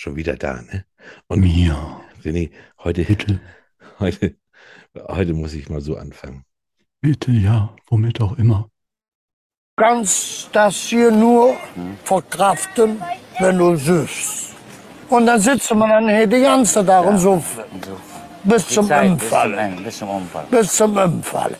schon wieder da, ne? Und Mir. René, heute, Bitte, heute, heute muss ich mal so anfangen. bitte, ja, womit auch immer. kannst das hier nur verkraften, wenn du süßt. Und dann sitzt man dann hier die ganze Tag und so bis zum Zeit, bis zum Umfallen. Bis zum Umfall. Bis zum Umfallen.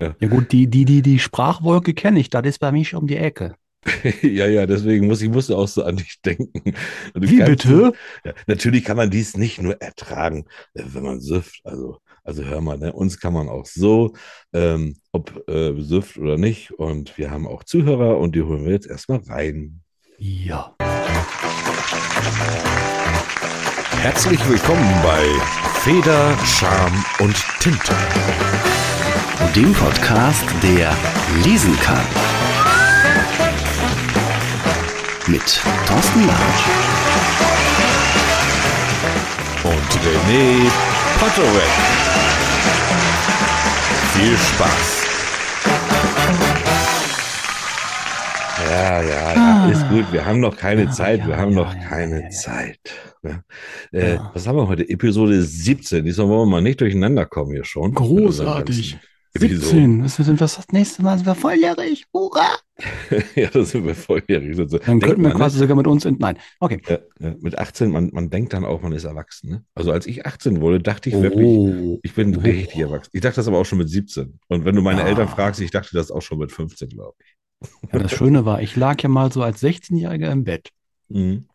Ja gut, die, die, die, die Sprachwolke kenne ich, das ist bei mir um die Ecke. Ja, ja, deswegen muss ich musste auch so an dich denken. Wie bitte? Ja, natürlich kann man dies nicht nur ertragen, äh, wenn man süfft. Also, also hör mal, ne? uns kann man auch so, ähm, ob äh, süfft oder nicht. Und wir haben auch Zuhörer und die holen wir jetzt erstmal rein. Ja. Herzlich willkommen bei Feder, Charme und Tinte. dem Podcast, der lesen kann. Mit Thorsten Larsch. Und René Potterweg. Viel Spaß. Ja, ja, ja, ist gut. Wir haben noch keine Ja, Zeit. ja, wir haben ja, noch ja, keine ja, ja. Zeit. Ja. Äh, Ja. Was haben wir heute? Episode 17. Diesmal wollen wir mal nicht durcheinander kommen hier schon. Großartig. Ganzen Episoden. 17. Das sind was das nächste Mal sind wir volljährig. Hurra! ja, da sind wir volljährig. So, so. Dann könnten wir man, quasi sogar mit uns in. Nein. Okay. ne? ja, ja, mit 18, man, man denkt dann auch, man ist erwachsen. Ne? Also als ich 18 wurde, dachte ich wirklich, Oh. Ich bin Oh. richtig erwachsen. Ich dachte das aber auch schon mit 17. Und wenn du meine Ah. Eltern fragst, ich dachte das auch schon mit 15, glaube ich. Ja, das Schöne war, ich lag ja mal so als 16-Jähriger im Bett. Mhm.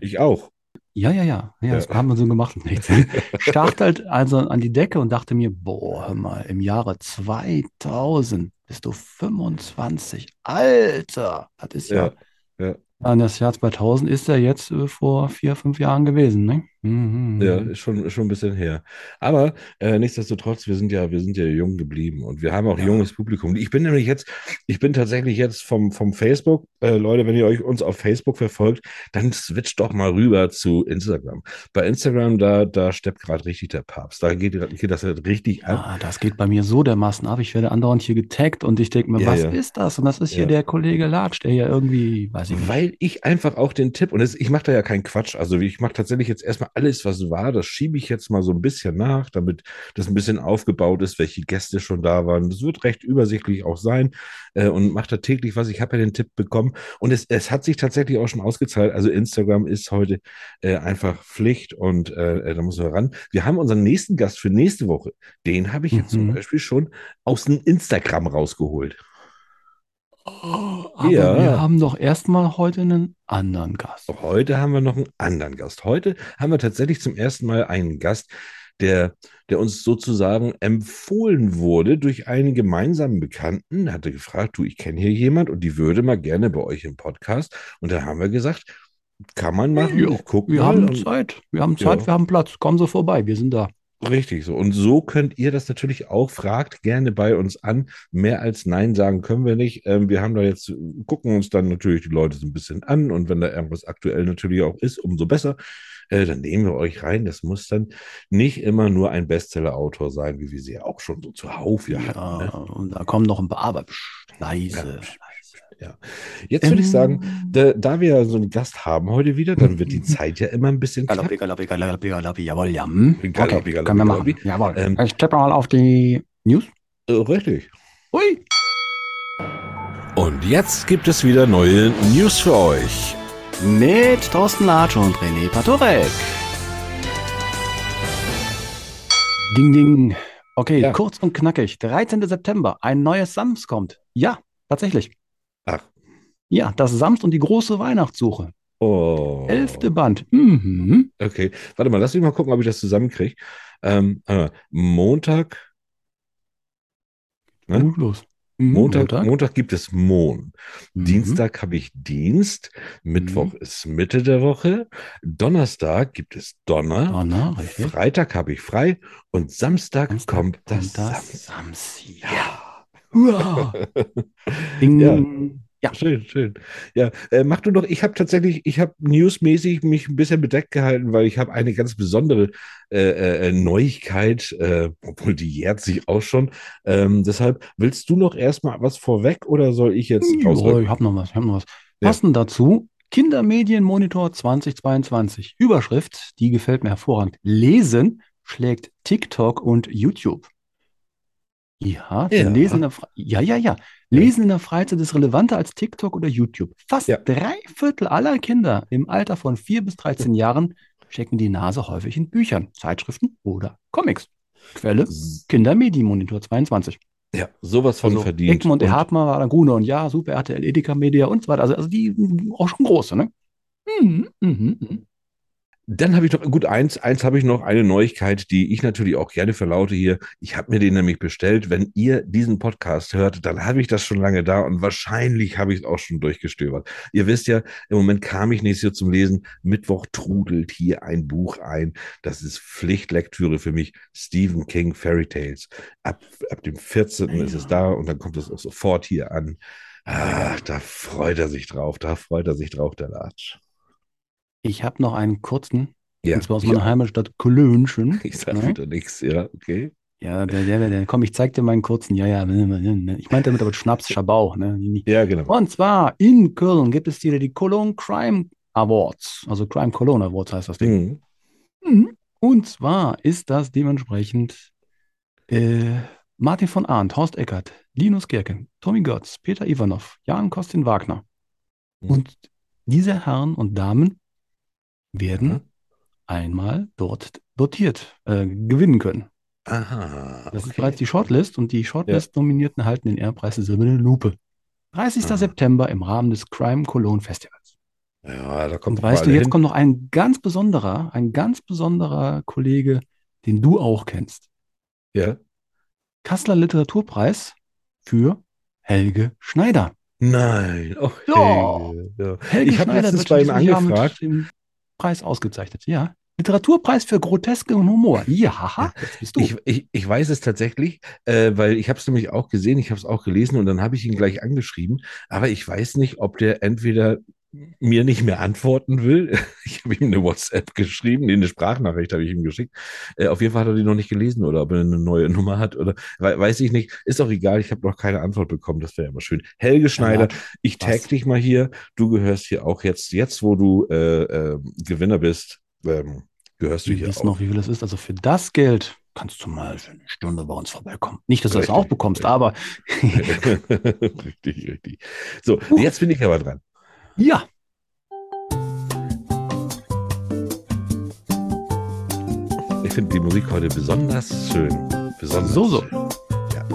Ich auch. Ja, ja, ja. Ja, das Ja. haben wir so gemacht. Nichts. Starrt halt also an die Decke und dachte mir, boah, hör mal, im Jahre 2000 bist du 25. Alter, das ist ja. Ja, ja. An das Jahr 2000 ist ja jetzt äh, vor vier, fünf Jahren gewesen, ne? Mhm. Ja, ist schon, schon ein bisschen her. Aber äh, nichtsdestotrotz, wir sind ja, wir sind ja jung geblieben und wir haben auch Ja. junges Publikum. Ich bin nämlich jetzt, ich bin tatsächlich jetzt vom, vom Facebook, äh, Leute, wenn ihr euch uns auf Facebook verfolgt, dann switcht doch mal rüber zu Instagram. Bei Instagram, da, da steppt gerade richtig der Papst. Da geht, geht das halt richtig ab. Ah, das geht bei mir so dermaßen ab. Ich werde andauernd hier getaggt und ich denke mir, Ja, was ja. ist das? Und das ist hier der Kollege Latsch, der ja irgendwie, weiß ich nicht. Weil ich einfach auch den Tipp, und das, ich mache da ja keinen Quatsch, also ich mache tatsächlich jetzt erstmal alles, was war, das schiebe ich jetzt mal so ein bisschen nach, damit das ein bisschen aufgebaut ist, welche Gäste schon da waren. Das wird recht übersichtlich auch sein äh, und mache da täglich was. Ich habe ja den Tipp bekommen und es, es hat sich tatsächlich auch schon ausgezahlt. Also Instagram ist heute äh, einfach Pflicht und äh, da müssen wir ran. Wir haben unseren nächsten Gast für nächste Woche. Den habe ich jetzt zum Mhm. Beispiel schon aus dem Instagram rausgeholt. Aber Ja. wir haben doch erstmal heute einen anderen Gast. Heute haben wir noch einen anderen Gast. Heute haben wir tatsächlich zum ersten Mal einen Gast, der, der uns sozusagen empfohlen wurde durch einen gemeinsamen Bekannten. Er hatte gefragt, du, ich kenne hier jemand und die würde mal gerne bei euch im Podcast. Und da haben wir gesagt, kann man machen. Ja, ich guck Wir mal. haben Zeit, wir haben Zeit, Ja. wir haben Platz. Kommen Sie vorbei, wir sind da. Richtig so. Und so könnt ihr das natürlich auch. Fragt gerne bei uns an. Mehr als Nein sagen können wir nicht. Ähm, wir haben da jetzt, gucken uns dann natürlich die Leute so ein bisschen an. Und wenn da irgendwas aktuell natürlich auch ist, umso besser. Äh, dann nehmen wir euch rein. Das muss dann nicht immer nur ein Bestseller-Autor sein, wie wir sie ja auch schon so zuhauf ja, Ja, hatten. Ne? und da kommen noch ein paar, aber psch, leise. Ja, leise. Ja. Jetzt würde ich sagen, Ähm, da, da wir so einen Gast haben heute wieder, dann wird die Zeit ja immer ein bisschen. Galoppi, galoppi, galoppi, galoppi, jawohl, ja. hm. Galoppi, Okay, galoppi, können wir machen. galoppi. Jawohl. Ähm, ich tippe mal auf die News. Äh, richtig. Ui. Und jetzt gibt es wieder neue News für euch. Mit Thorsten Latsch und René Patorek. Ding, ding. Okay, Ja. kurz und knackig. 13. September, ein neues Sams kommt. Ja, tatsächlich. Ja, das Sams und die große Weihnachtssuche. Oh. Elfte Band. Mhm. Okay. Warte mal, lass mich mal gucken, ob ich das zusammenkriege. Ähm. Montag. Ne? Gut los. Mhm, Montag, Montag. gibt es Mond. Mhm. Dienstag habe ich Dienst. Mittwoch ist Mitte der Woche. Donnerstag gibt es Donner. Donner. Freitag habe ich frei. Und Samstag, Samstag kommt das, das Sams. Sams. Ja. Hurra. Ding. Ja. Ja. Schön, schön. Ja, äh, mach du doch. Ich habe tatsächlich, ich habe newsmäßig mich ein bisschen bedeckt gehalten, weil ich habe eine ganz besondere äh, äh, Neuigkeit, äh, obwohl die jährt sich auch schon. Ähm, deshalb willst du noch erstmal was vorweg oder soll ich jetzt rausrücken? ich habe noch was, ich habe noch was. Ja. Passend dazu, Kindermedienmonitor 2022. Überschrift, die gefällt mir hervorragend. Lesen schlägt TikTok und YouTube. Ja, Ja. Lesen ja, ja, ja. Lesen in der Freizeit ist relevanter als TikTok oder YouTube. Fast Ja. drei Viertel aller Kinder im Alter von 4 bis 13 Jahren stecken die Nase häufig in Büchern, Zeitschriften oder Comics. Quelle Kindermedienmonitor 22. Ja, sowas von Also verdient. Egmont, Und- Hartmann war dann Gruner und ja, Super RTL, Edeka Media und so weiter. Also, also die auch schon große, ne? Mhm, mhm, mhm. Dann habe ich noch, gut, eins, eins habe ich noch, eine Neuigkeit, die ich natürlich auch gerne verlaute hier. Ich habe mir den nämlich bestellt. Wenn ihr diesen Podcast hört, dann habe ich das schon lange da und wahrscheinlich habe ich es auch schon durchgestöbert. Ihr wisst ja, im Moment kam ich nicht so zum Lesen. Mittwoch trudelt hier ein Buch ein. Das ist Pflichtlektüre für mich. Stephen King Fairy Tales. Ab, ab dem 14. ist es da und dann kommt es auch sofort hier an. Ah, da freut er sich drauf, da freut er sich drauf, der Latsch. Ich habe noch einen kurzen, Ja, und zwar aus meiner auch. Heimatstadt Kölnchen. Ich sag Ne? wieder nichts, ja, okay. Ja, der, der, der, komm, ich zeig dir meinen kurzen. Ja, ja, ich meinte damit aber Schnaps, Schabau. Ne? Ja, genau. Und zwar in Köln gibt es wieder die Cologne Crime Awards. Also Crime Cologne Awards heißt das Ding. Mhm. Mhm. Und zwar ist das dementsprechend äh, Martin von Arndt, Horst Eckert, Linus Gerken, Tommy Götz, Peter Ivanov, Jan Kostin Wagner. Mhm. Und diese Herren und Damen werden Ja. einmal dort dotiert, äh, gewinnen können. Aha. Das ist okay. bereits die Shortlist und die Shortlist-Nominierten erhalten den Ehrpreis der Silbernen Lupe. 30. Aha. September im Rahmen des Crime Cologne Festivals. Ja, da kommt Und weißt du, jetzt hin. kommt noch ein ganz besonderer, ein ganz besonderer Kollege, den du auch kennst. Ja. Kasseler Literaturpreis für Helge Schneider. Nein. Oh, Ja. Helge. Ja. Helge Ich habe letztens bei ihm angefragt. mit Preis ausgezeichnet. Ja. Literaturpreis für Groteske und Humor. Ja, haha, jetzt bist du. Ich, ich, ich weiß es tatsächlich, äh, weil ich habe es nämlich auch gesehen, ich habe es auch gelesen und dann habe ich ihn gleich angeschrieben. Aber ich weiß nicht, ob der entweder mir nicht mehr antworten will. Ich habe ihm eine WhatsApp geschrieben, nee, eine Sprachnachricht habe ich ihm geschickt. Äh, auf jeden Fall hat er die noch nicht gelesen oder ob er eine neue Nummer hat oder we weiß ich nicht. Ist auch egal, ich habe noch keine Antwort bekommen. Das wäre immer schön. Helge Schneider, ich tag was? dich mal hier. Du gehörst hier auch jetzt, jetzt wo du äh, äh, Gewinner bist, ähm, gehörst du hier wissen auch. noch, wie viel das ist. Also für das Geld kannst du mal für eine Stunde bei uns vorbeikommen. Nicht, dass du das Richtig, auch bekommst, richtig. aber richtig, richtig. So, Uh. jetzt bin ich aber dran. Ja, Ich finde die Musik heute besonders schön. Besonders So, so. schön. Ja.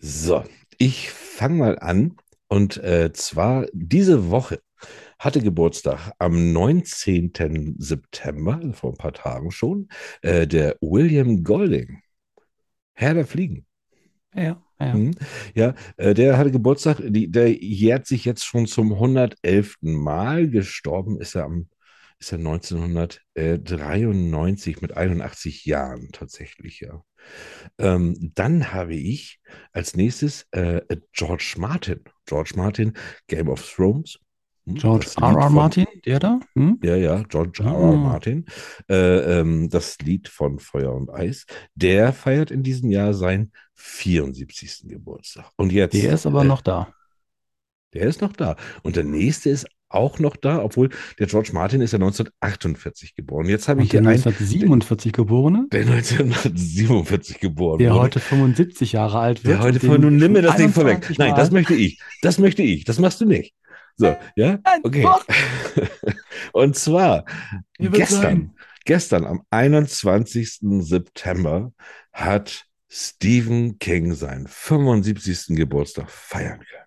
So, ich fange mal an. Und äh, zwar diese Woche hatte Geburtstag am 19. September, also vor ein paar Tagen schon, äh, der William Golding. Herr der Fliegen. Ja, ja. Mhm. Ja, äh, der hatte Geburtstag, die, der jährt sich jetzt schon zum 111. Mal. Gestorben ist er am ist er 1993 mit 81 Jahren tatsächlich, ja. Ähm, dann habe ich als nächstes äh, George Martin. George Martin, Game of Thrones. Hm, George Lied R. Martin, der da? Hm? ja, ja, George R. R. Ah. Martin. Äh, ähm, das Lied von Feuer und Eis. Der feiert in diesem Jahr seinen 74. Geburtstag. Und jetzt. Der ist aber äh, noch da. Der ist noch da. Und der nächste ist auch noch da, obwohl der George Martin ist ja 1948 geboren. Jetzt habe ich hier einen, 1947 Geborene, der 1947 geboren der wurde. heute 75 Jahre alt wird. Der heute von, nun nimm mir das Ding vorweg. 21 Nein, das möchte ich. Das möchte ich. Das machst du nicht. So, ja? Okay. Und zwar gestern, sein. gestern am 21. September hat Stephen King seinen 75. Geburtstag feiern können.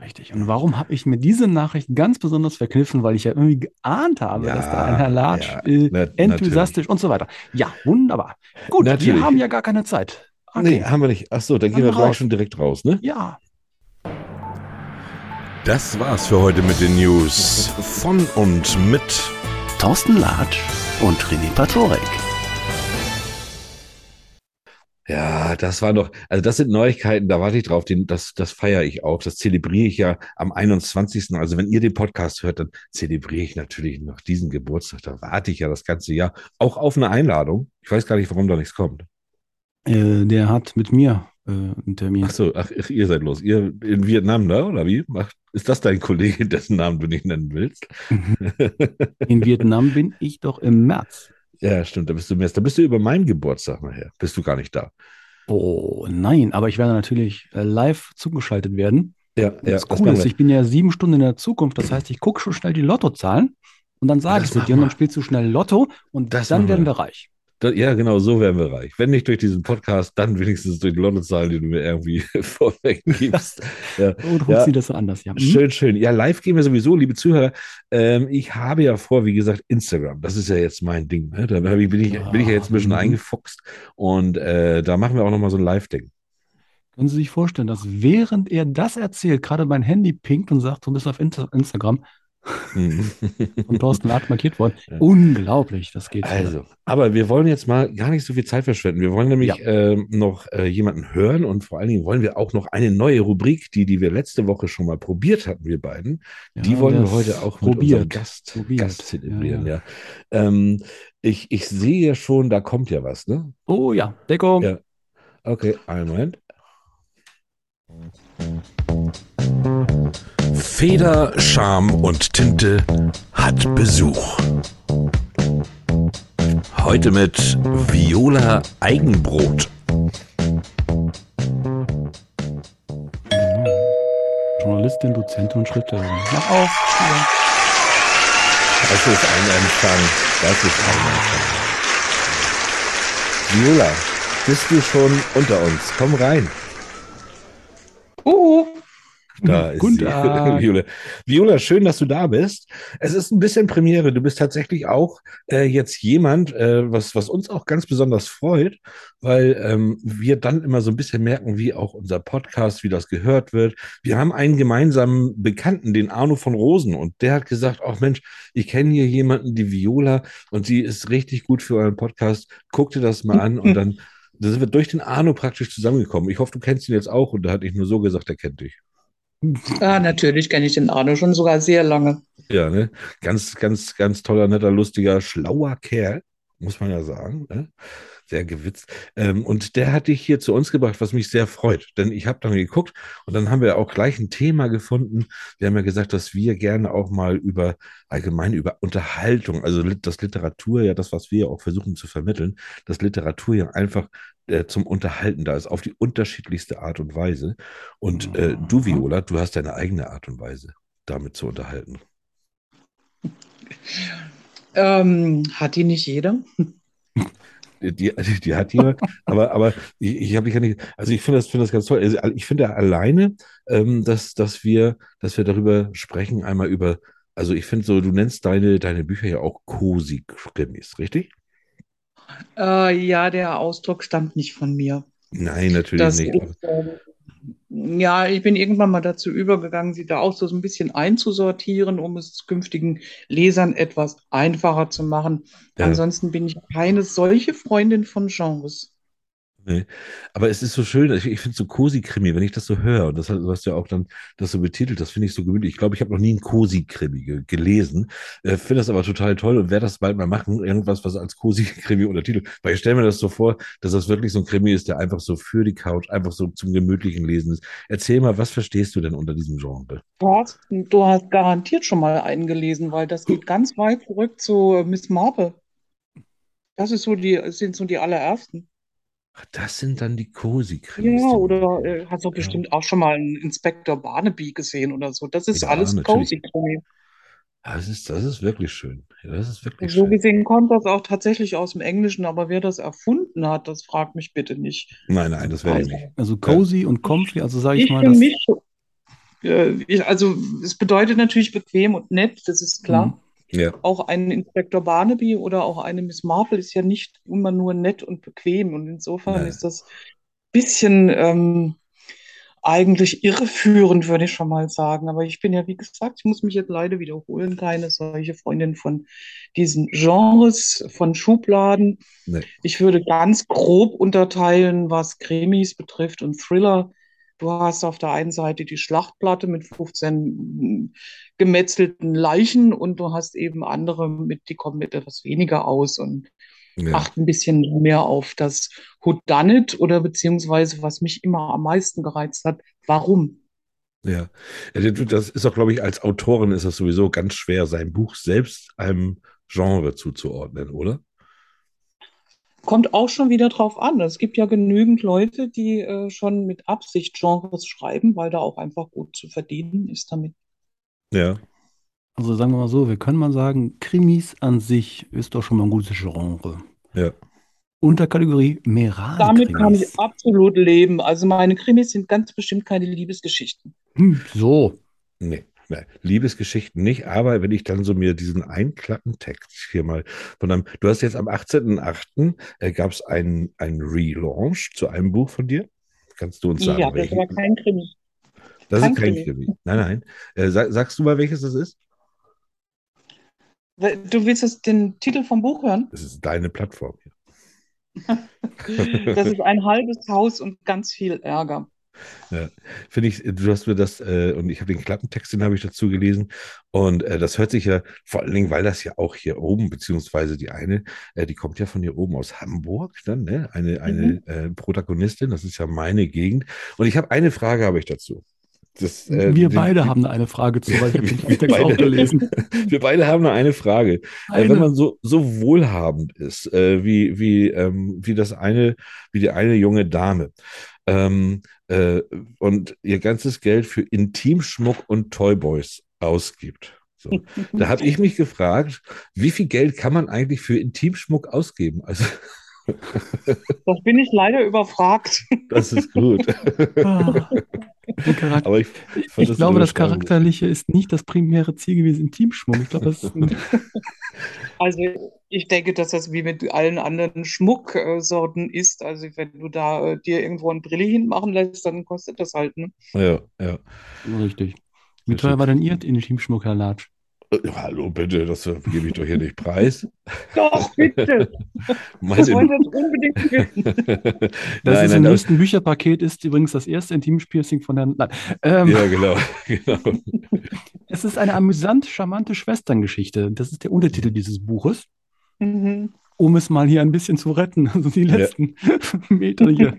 Richtig. Und warum habe ich mir diese Nachricht ganz besonders verkniffen? Weil ich ja irgendwie geahnt habe, Ja, dass da ein Herr Latsch ja, äh, enthusiastisch und so weiter. Ja, wunderbar. Gut, Natürlich. wir haben ja gar keine Zeit. Nee, haben wir nicht. Ach so, dann Dann gehen wir gleich raus. schon direkt raus, ne? Ja, Das war's für heute mit den News von und mit Thorsten Latsch und René Patorek. Ja, das war doch, also das sind Neuigkeiten, da warte ich drauf, den, das, das feiere ich auch, das zelebriere ich ja am 21. Also wenn ihr den Podcast hört, dann zelebriere ich natürlich noch diesen Geburtstag, da warte ich ja das ganze Jahr auch auf eine Einladung. Ich weiß gar nicht, warum da nichts kommt. äh, der hat mit mir äh, einen Termin. Ach so, ach, ihr seid los. Ihr in Vietnam, da, oder wie? Ach, ist das dein Kollege, dessen Namen du nicht nennen willst? In Vietnam bin ich doch im März. Ja, stimmt, da bist du im März. Da bist du über meinen Geburtstag nachher. Bist du gar nicht da. Oh nein, aber ich werde natürlich äh, live zugeschaltet werden. Ja, Das Coole ist, ich bin ja sieben Stunden in der Zukunft. Das heißt, ich gucke schon schnell die Lottozahlen und dann sage ich dir und dann spielst du schnell Lotto und Das dann werden wir. wir reich. Ja, genau, so werden wir reich. Wenn nicht durch diesen Podcast, dann wenigstens durch die Lottozahlen, die du mir irgendwie vorweg gibst. Ja. Und ja. sie das so anders, ja. Hm? Schön, schön. Ja, live gehen wir sowieso, liebe Zuhörer. Ähm, ich habe ja vor, wie gesagt, Instagram. Das ist ja jetzt mein Ding. Ne? Da hab ich, bin, ich, bin ich ja jetzt ein bisschen Mhm. eingefuchst. Und äh, da machen wir auch nochmal so ein Live-Ding. Können Sie sich vorstellen, dass während er das erzählt, gerade mein Handy pinkt und sagt, du bist auf Insta Instagram. Von Thorsten Lart markiert worden. Ja. Unglaublich, das geht. Also, aber wir wollen jetzt mal gar nicht so viel Zeit verschwenden. Wir wollen nämlich ähm, noch äh, jemanden hören und vor allen Dingen wollen wir auch noch eine neue Rubrik, die, die wir letzte Woche schon mal probiert hatten, wir beiden. die Ja, wollen wir heute auch mit probiert. Gast, Probiert. Gast zelebrieren. Ja, Ja, Ähm, ich, ich sehe ja schon, da kommt ja was, ne? Oh ja, Deckung. Ja. Okay, einen Moment. Feder, Charme und Tinte hat Besuch. Heute mit Viola Eigenbrot. Journalistin, Dozentin und Schriftstellerin. Mach auf. Das ist ein Empfang. Das ist ein Empfang. Viola, bist du schon unter uns? Komm rein. Da ist Guten. Tag. Viola. Viola, schön, dass du da bist. Es ist ein bisschen Premiere. Du bist tatsächlich auch äh, jetzt jemand, äh, was, was uns auch ganz besonders freut, weil ähm, wir dann immer so ein bisschen merken, wie auch unser Podcast, wie das gehört wird. Wir haben einen gemeinsamen Bekannten, den Arno von Rosen, und der hat gesagt, ach Mensch, ich kenne hier jemanden, die Viola, und sie ist richtig gut für euren Podcast. Guck dir das mal an und dann da sind wir durch den Arno praktisch zusammengekommen. Ich hoffe, du kennst ihn jetzt auch und da hatte ich nur so gesagt, er kennt dich. Ah, natürlich kenne ich den Arno schon sogar sehr lange. Ja, ne? Ganz, ganz, ganz toller, netter, lustiger, schlauer Kerl, muss man ja sagen. Ne? Sehr gewitzt. Ähm, und der hat dich hier zu uns gebracht, was mich sehr freut. Denn ich habe dann geguckt und dann haben wir auch gleich ein Thema gefunden. Wir haben ja gesagt, dass wir gerne auch mal über allgemein über Unterhaltung, also das Literatur, ja, das, was wir ja auch versuchen zu vermitteln, dass Literatur ja einfach äh, zum Unterhalten da ist, auf die unterschiedlichste Art und Weise. Und äh, du, Viola, du hast deine eigene Art und Weise, damit zu unterhalten. Ähm, hat die nicht jeder? Die, die, die hat jemand, aber, aber ich, ich habe ich ja nicht, also ich finde das, finde das ganz toll. Also ich finde alleine, ähm, dass, dass wir, dass wir darüber sprechen, einmal über, also ich finde so, du nennst deine, deine Bücher ja auch Cosi-Krimis, richtig? Äh, ja, der Ausdruck stammt nicht von mir. Nein, natürlich Das nicht. ist, ähm, ja, ich bin irgendwann mal dazu übergegangen, sie da auch so ein bisschen einzusortieren, um es künftigen Lesern etwas einfacher zu machen. Ja. Ansonsten bin ich keine solche Freundin von Genres. Nee. Aber es ist so schön, ich, ich finde so Cosi-Krimi, wenn ich das so höre, und das hast, du ja auch dann das so betitelt, das finde ich so gemütlich. Ich glaube, ich habe noch nie einen Cosi-Krimi ge gelesen, äh, finde das aber total toll und werde das bald mal machen, irgendwas, was als Cosi-Krimi untertitelt. Weil ich stelle mir das so vor, dass das wirklich so ein Krimi ist, der einfach so für die Couch, einfach so zum gemütlichen Lesen ist. Erzähl mal, was verstehst du denn unter diesem Genre? Du hast, du hast garantiert schon mal einen gelesen, weil das geht ganz weit zurück zu äh, Miss Marple. Das ist so die, sind so die allerersten. Ach, das sind dann die Cosi-Krimis. Ja, oder äh, hast du Ja. bestimmt auch schon mal einen Inspektor Barnaby gesehen oder so. Das ist Ja, alles. Cozy-Krimi. Das ist, das ist wirklich schön. Ja, das ist wirklich So schön. gesehen kommt das auch tatsächlich aus dem Englischen, aber wer das erfunden hat, das fragt mich bitte nicht. Nein, nein, das werde ich nicht. Also cozy und comfy, also sage ich Ich mal, für das. mich, äh, ich, also es bedeutet natürlich bequem und nett, das ist klar. Mhm. Ja, Auch ein Inspektor Barnaby oder auch eine Miss Marple ist ja nicht immer nur nett und bequem. Und insofern Nein. ist das ein bisschen ähm, eigentlich irreführend, würde ich schon mal sagen. Aber ich bin ja, wie gesagt, ich muss mich jetzt leider wiederholen, keine solche Freundin von diesen Genres, von Schubladen. nee. Ich würde ganz grob unterteilen, was Krimis betrifft und Thriller. Du hast auf der einen Seite die Schlachtplatte mit 15 gemetzelten Leichen und du hast eben andere mit, die kommen mit etwas weniger aus. Und Ja. achte ein bisschen mehr auf das Whodunit oder beziehungsweise, was mich immer am meisten gereizt hat, warum? Ja, Ja, das ist auch, glaube ich, als Autorin ist das sowieso ganz schwer, sein Buch selbst einem Genre zuzuordnen, oder? Kommt auch schon wieder drauf an. Es gibt ja genügend Leute, die äh, schon mit Absicht Genres schreiben, weil da auch einfach gut zu verdienen ist damit. Ja, Also sagen wir mal so, wir können mal sagen, Krimis an sich ist doch schon mal ein gutes Genre. ja. Unterkategorie Damit kann ich absolut leben. Also meine Krimis sind ganz bestimmt keine Liebesgeschichten. Hm, so. Nee, nee, Liebesgeschichten nicht, aber wenn ich dann so mir diesen Einklappentext hier mal von einem, du hast jetzt am 18.08. Äh, gab es einen, Relaunch zu einem Buch von dir. Kannst du uns sagen, Ja, das welches? war kein Krimi. Das kein ist kein Krimi. Krimi. Nein, nein. Äh, sag, sagst du mal, welches das ist? Du willst jetzt den Titel vom Buch hören? Das ist deine Plattform hier. Das ist ein halbes Haus und ganz viel Ärger. Ja, finde ich, du hast mir das, äh, und ich habe den Klappentext, den habe ich dazu gelesen. Und äh, das hört sich ja, vor allen Dingen, weil das ja auch hier oben, beziehungsweise die eine, äh, die kommt ja von hier oben aus Hamburg, dann, ne? Eine, eine äh, Protagonistin, das ist ja meine Gegend. Und ich habe eine Frage, habe ich dazu. Das, äh, Wir beide die- haben eine Frage zu, weil ich habe den Wir Text auch beide- gelesen. Wir beide haben eine Frage. Äh, Eine. wenn man so, so wohlhabend ist, äh, wie, wie, ähm, wie das eine, wie die eine junge Dame, ähm, äh, und ihr ganzes Geld für Intimschmuck und Toyboys ausgibt. So. Da habe ich mich gefragt, wie viel Geld kann man eigentlich für Intimschmuck ausgeben? Also, Das bin ich leider überfragt. das ist gut. Ah. Aber ich, Ich, ich glaube, das Beschreibung- Charakterliche ist nicht das primäre Ziel gewesen, Teamschmuck. Ich glaube, das ist ein, Also ich denke, dass das wie mit allen anderen Schmucksorten ist. Also wenn du da äh, dir irgendwo ein Brilli hinmachen lässt, dann kostet das halt. Ne? Ja, ja. richtig. Wie teuer war denn Ihr Teamschmuck, Herr Latsch? Äh, Hallo, bitte, das äh, gebe ich doch hier nicht preis. Doch, bitte. Das Meine, wollen wir jetzt unbedingt wissen. Das nein, ist nein, im das, nächsten Bücherpaket ist übrigens das erste Intim-Piercing von Herrn. Nein. Ähm, ja, genau, genau. Es ist eine amüsant charmante Schwesterngeschichte. Das ist der Untertitel dieses Buches. Mhm. Um es mal hier ein bisschen zu retten. Also die letzten Meter hier.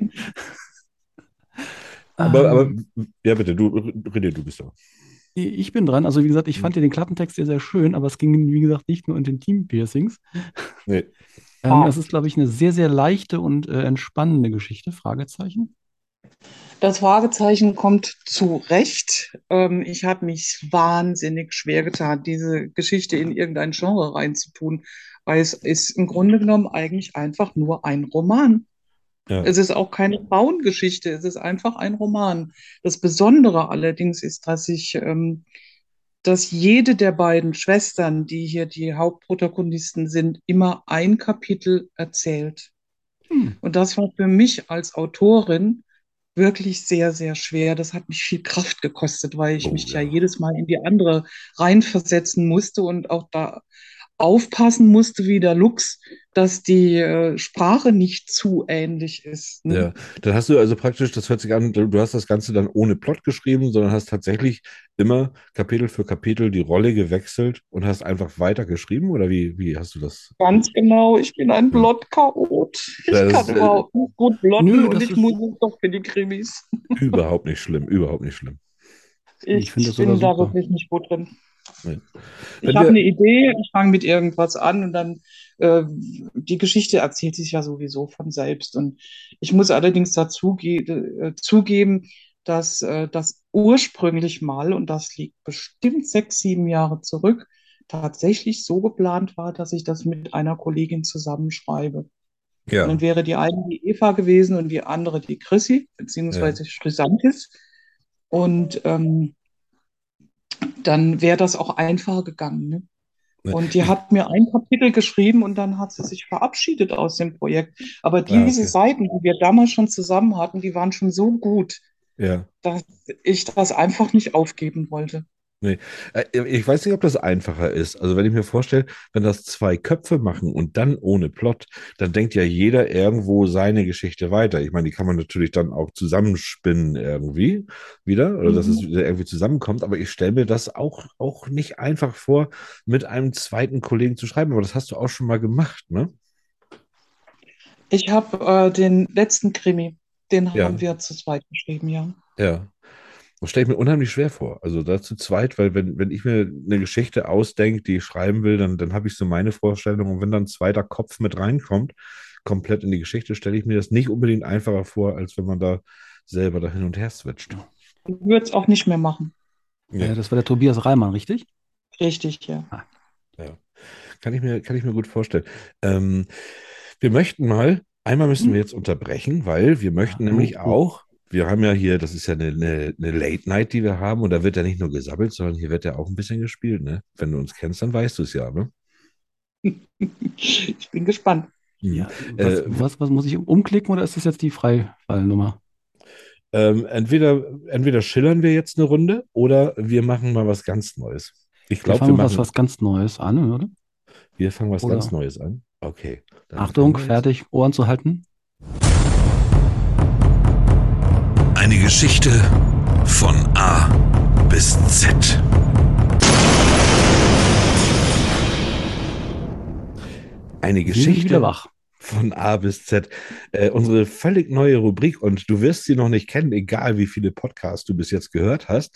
Aber, aber, Ähm, ja, bitte, du, René, du bist da. Ich bin dran. Also, wie gesagt, ich Mhm. fand ja den Klappentext sehr, sehr schön, aber es ging, wie gesagt, nicht nur um den Team-Piercings. Nee. Ähm, Ah. das ist, glaube ich, eine sehr, sehr leichte und äh, entspannende Geschichte. Fragezeichen. Das Fragezeichen kommt zu Recht. Ähm, ich habe mich wahnsinnig schwer getan, diese Geschichte in irgendein Genre reinzutun, weil es ist im Grunde genommen eigentlich einfach nur ein Roman. Ja. Es ist auch keine Frauengeschichte, es ist einfach ein Roman. Das Besondere allerdings ist, dass ich, ähm, dass jede der beiden Schwestern, die hier die Hauptprotagonisten sind, immer ein Kapitel erzählt. Hm. Und das war für mich als Autorin wirklich sehr, sehr schwer. Das hat mich viel Kraft gekostet, weil ich Oh, mich ja ja. jedes Mal in die andere reinversetzen musste und auch da aufpassen musste, wie der Lux, dass die äh, Sprache nicht zu ähnlich ist. Ne? Ja, dann hast du also praktisch, das hört sich an, du hast das Ganze dann ohne Plot geschrieben, sondern hast tatsächlich immer Kapitel für Kapitel die Rolle gewechselt und hast einfach weiter geschrieben oder wie, wie hast du das? Ganz genau, ich bin ein Blott-Chaot. Ich Das kann ist, äh, überhaupt nicht gut blotten Nö, und ich muss es doch für die Krimis. Überhaupt nicht schlimm, überhaupt nicht schlimm. Ich Ich, finde das bin da wirklich nicht gut drin. Nee. Ich habe eine Idee, ich fange mit irgendwas an und dann äh, die Geschichte erzählt sich ja sowieso von selbst. Und ich muss allerdings dazu äh, zugeben, dass äh, das ursprünglich mal, und das liegt bestimmt sechs, sieben Jahre zurück, tatsächlich so geplant war, dass ich das mit einer Kollegin zusammenschreibe. Ja, Und dann wäre die eine die Eva gewesen und die andere die Chrissy, beziehungsweise Chrysanthis. Und ähm, dann wäre das auch einfacher gegangen. Ne? Und die hat mir ein Kapitel geschrieben und dann hat sie sich verabschiedet aus dem Projekt. Aber diese okay. Seiten, die wir damals schon zusammen hatten, die waren schon so gut, ja. dass ich das einfach nicht aufgeben wollte. Äh, Ich weiß nicht, ob das einfacher ist. Also wenn ich mir vorstelle, wenn das zwei Köpfe machen und dann ohne Plot, dann denkt ja jeder irgendwo seine Geschichte weiter. Ich meine, die kann man natürlich dann auch zusammenspinnen irgendwie wieder oder dass es Mhm. wieder irgendwie zusammenkommt. Aber ich stelle mir das auch, auch nicht einfach vor, mit einem zweiten Kollegen zu schreiben. Aber das hast du auch schon mal gemacht, ne? Ich habe äh, den letzten Krimi, den Ja. haben wir zu zweit geschrieben, ja. Ja. Das stelle ich mir unheimlich schwer vor. Also da zu zweit, weil wenn, wenn ich mir eine Geschichte ausdenke, die ich schreiben will, dann, dann habe ich so meine Vorstellung. Und wenn dann ein zweiter Kopf mit reinkommt, komplett in die Geschichte, stelle ich mir das nicht unbedingt einfacher vor, als wenn man da selber da hin und her switcht. Ich würde es auch nicht mehr machen. Ja. Äh, das war der Tobias Reimann, richtig? Richtig, ja. Kann ich mir, kann ich mir gut vorstellen. Ähm, wir möchten mal, einmal müssen wir jetzt unterbrechen, weil wir möchten Ja. nämlich Oh, oh. auch, wir haben ja hier, das ist ja eine, eine, eine Late Night, die wir haben, und da wird ja nicht nur gesabbelt, sondern hier wird ja auch ein bisschen gespielt, ne? Wenn du uns kennst, dann weißt du es ja, ne? Ich bin gespannt. Ja. Was, Äh, was, was muss ich umklicken oder ist das jetzt die Freifallnummer? Ähm, entweder, entweder schillern wir jetzt eine Runde oder wir machen mal was ganz Neues. Ich Wir glaube, wir fangen was, machen, was ganz Neues an, oder? wir fangen was oder- ganz Neues an. Okay. Achtung, wir fertig, Ohren zu halten. Eine Geschichte von A bis Z. Eine Geschichte. Von A bis Z. Äh, unsere völlig neue Rubrik und du wirst sie noch nicht kennen, egal wie viele Podcasts du bis jetzt gehört hast,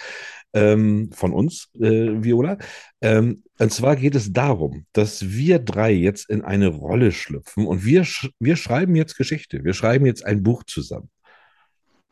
ähm, von uns, äh, Viola. Ähm, und zwar geht es darum, dass wir drei jetzt in eine Rolle schlüpfen und wir, sch wir schreiben jetzt Geschichte. Wir schreiben jetzt ein Buch zusammen.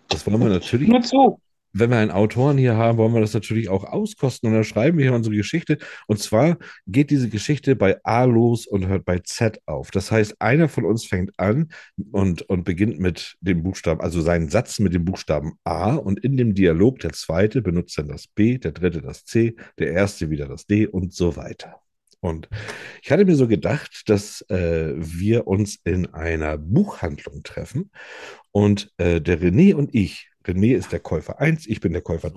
Das wollen wir natürlich Nur zu. wenn wir einen Autoren hier haben, wollen wir das natürlich auch auskosten und dann schreiben wir hier unsere Geschichte. Und zwar geht diese Geschichte bei A los und hört bei Z auf. Das heißt, einer von uns fängt an und, und beginnt mit dem Buchstaben, also seinen Satz mit dem Buchstaben A und in dem Dialog der zweite benutzt dann das B, der dritte das C, der erste wieder das D und so weiter. Und ich hatte mir so gedacht, dass äh, wir uns in einer Buchhandlung treffen und äh, der René und ich, René ist der Käufer 1, ich bin der Käufer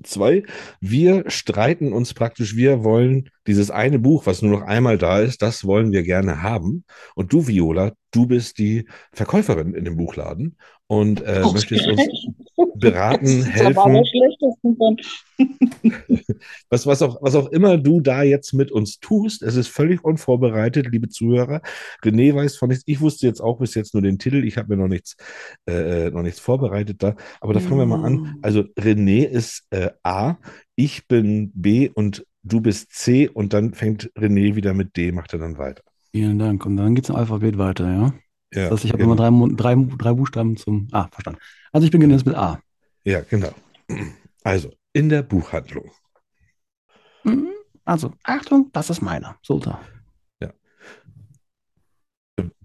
2, wir streiten uns praktisch, wir wollen dieses eine Buch, was nur noch einmal da ist, das wollen wir gerne haben. Und du, Viola, du bist die Verkäuferin in dem Buchladen und äh, möchtest uns beraten, Das helfen. schlechtesten von. Was, was, auch, was auch immer du da jetzt mit uns tust, es ist völlig unvorbereitet, liebe Zuhörer. René weiß von nichts. Ich wusste jetzt auch bis jetzt nur den Titel. Ich habe mir noch nichts, äh, noch nichts vorbereitet da. Aber da fangen wir mal an. Also René ist äh, A, ich bin B und du bist C und dann fängt René wieder mit D, macht er dann weiter. Vielen Dank. Und dann geht es im Alphabet weiter, ja? Ja, Das heißt, ich habe genau. immer drei, drei, drei Buchstaben zum. Ah, verstanden. Also ich beginne jetzt mit A. Ja, genau. Also in der Buchhandlung. Mhm. Also, Achtung, das ist meiner. Sultan.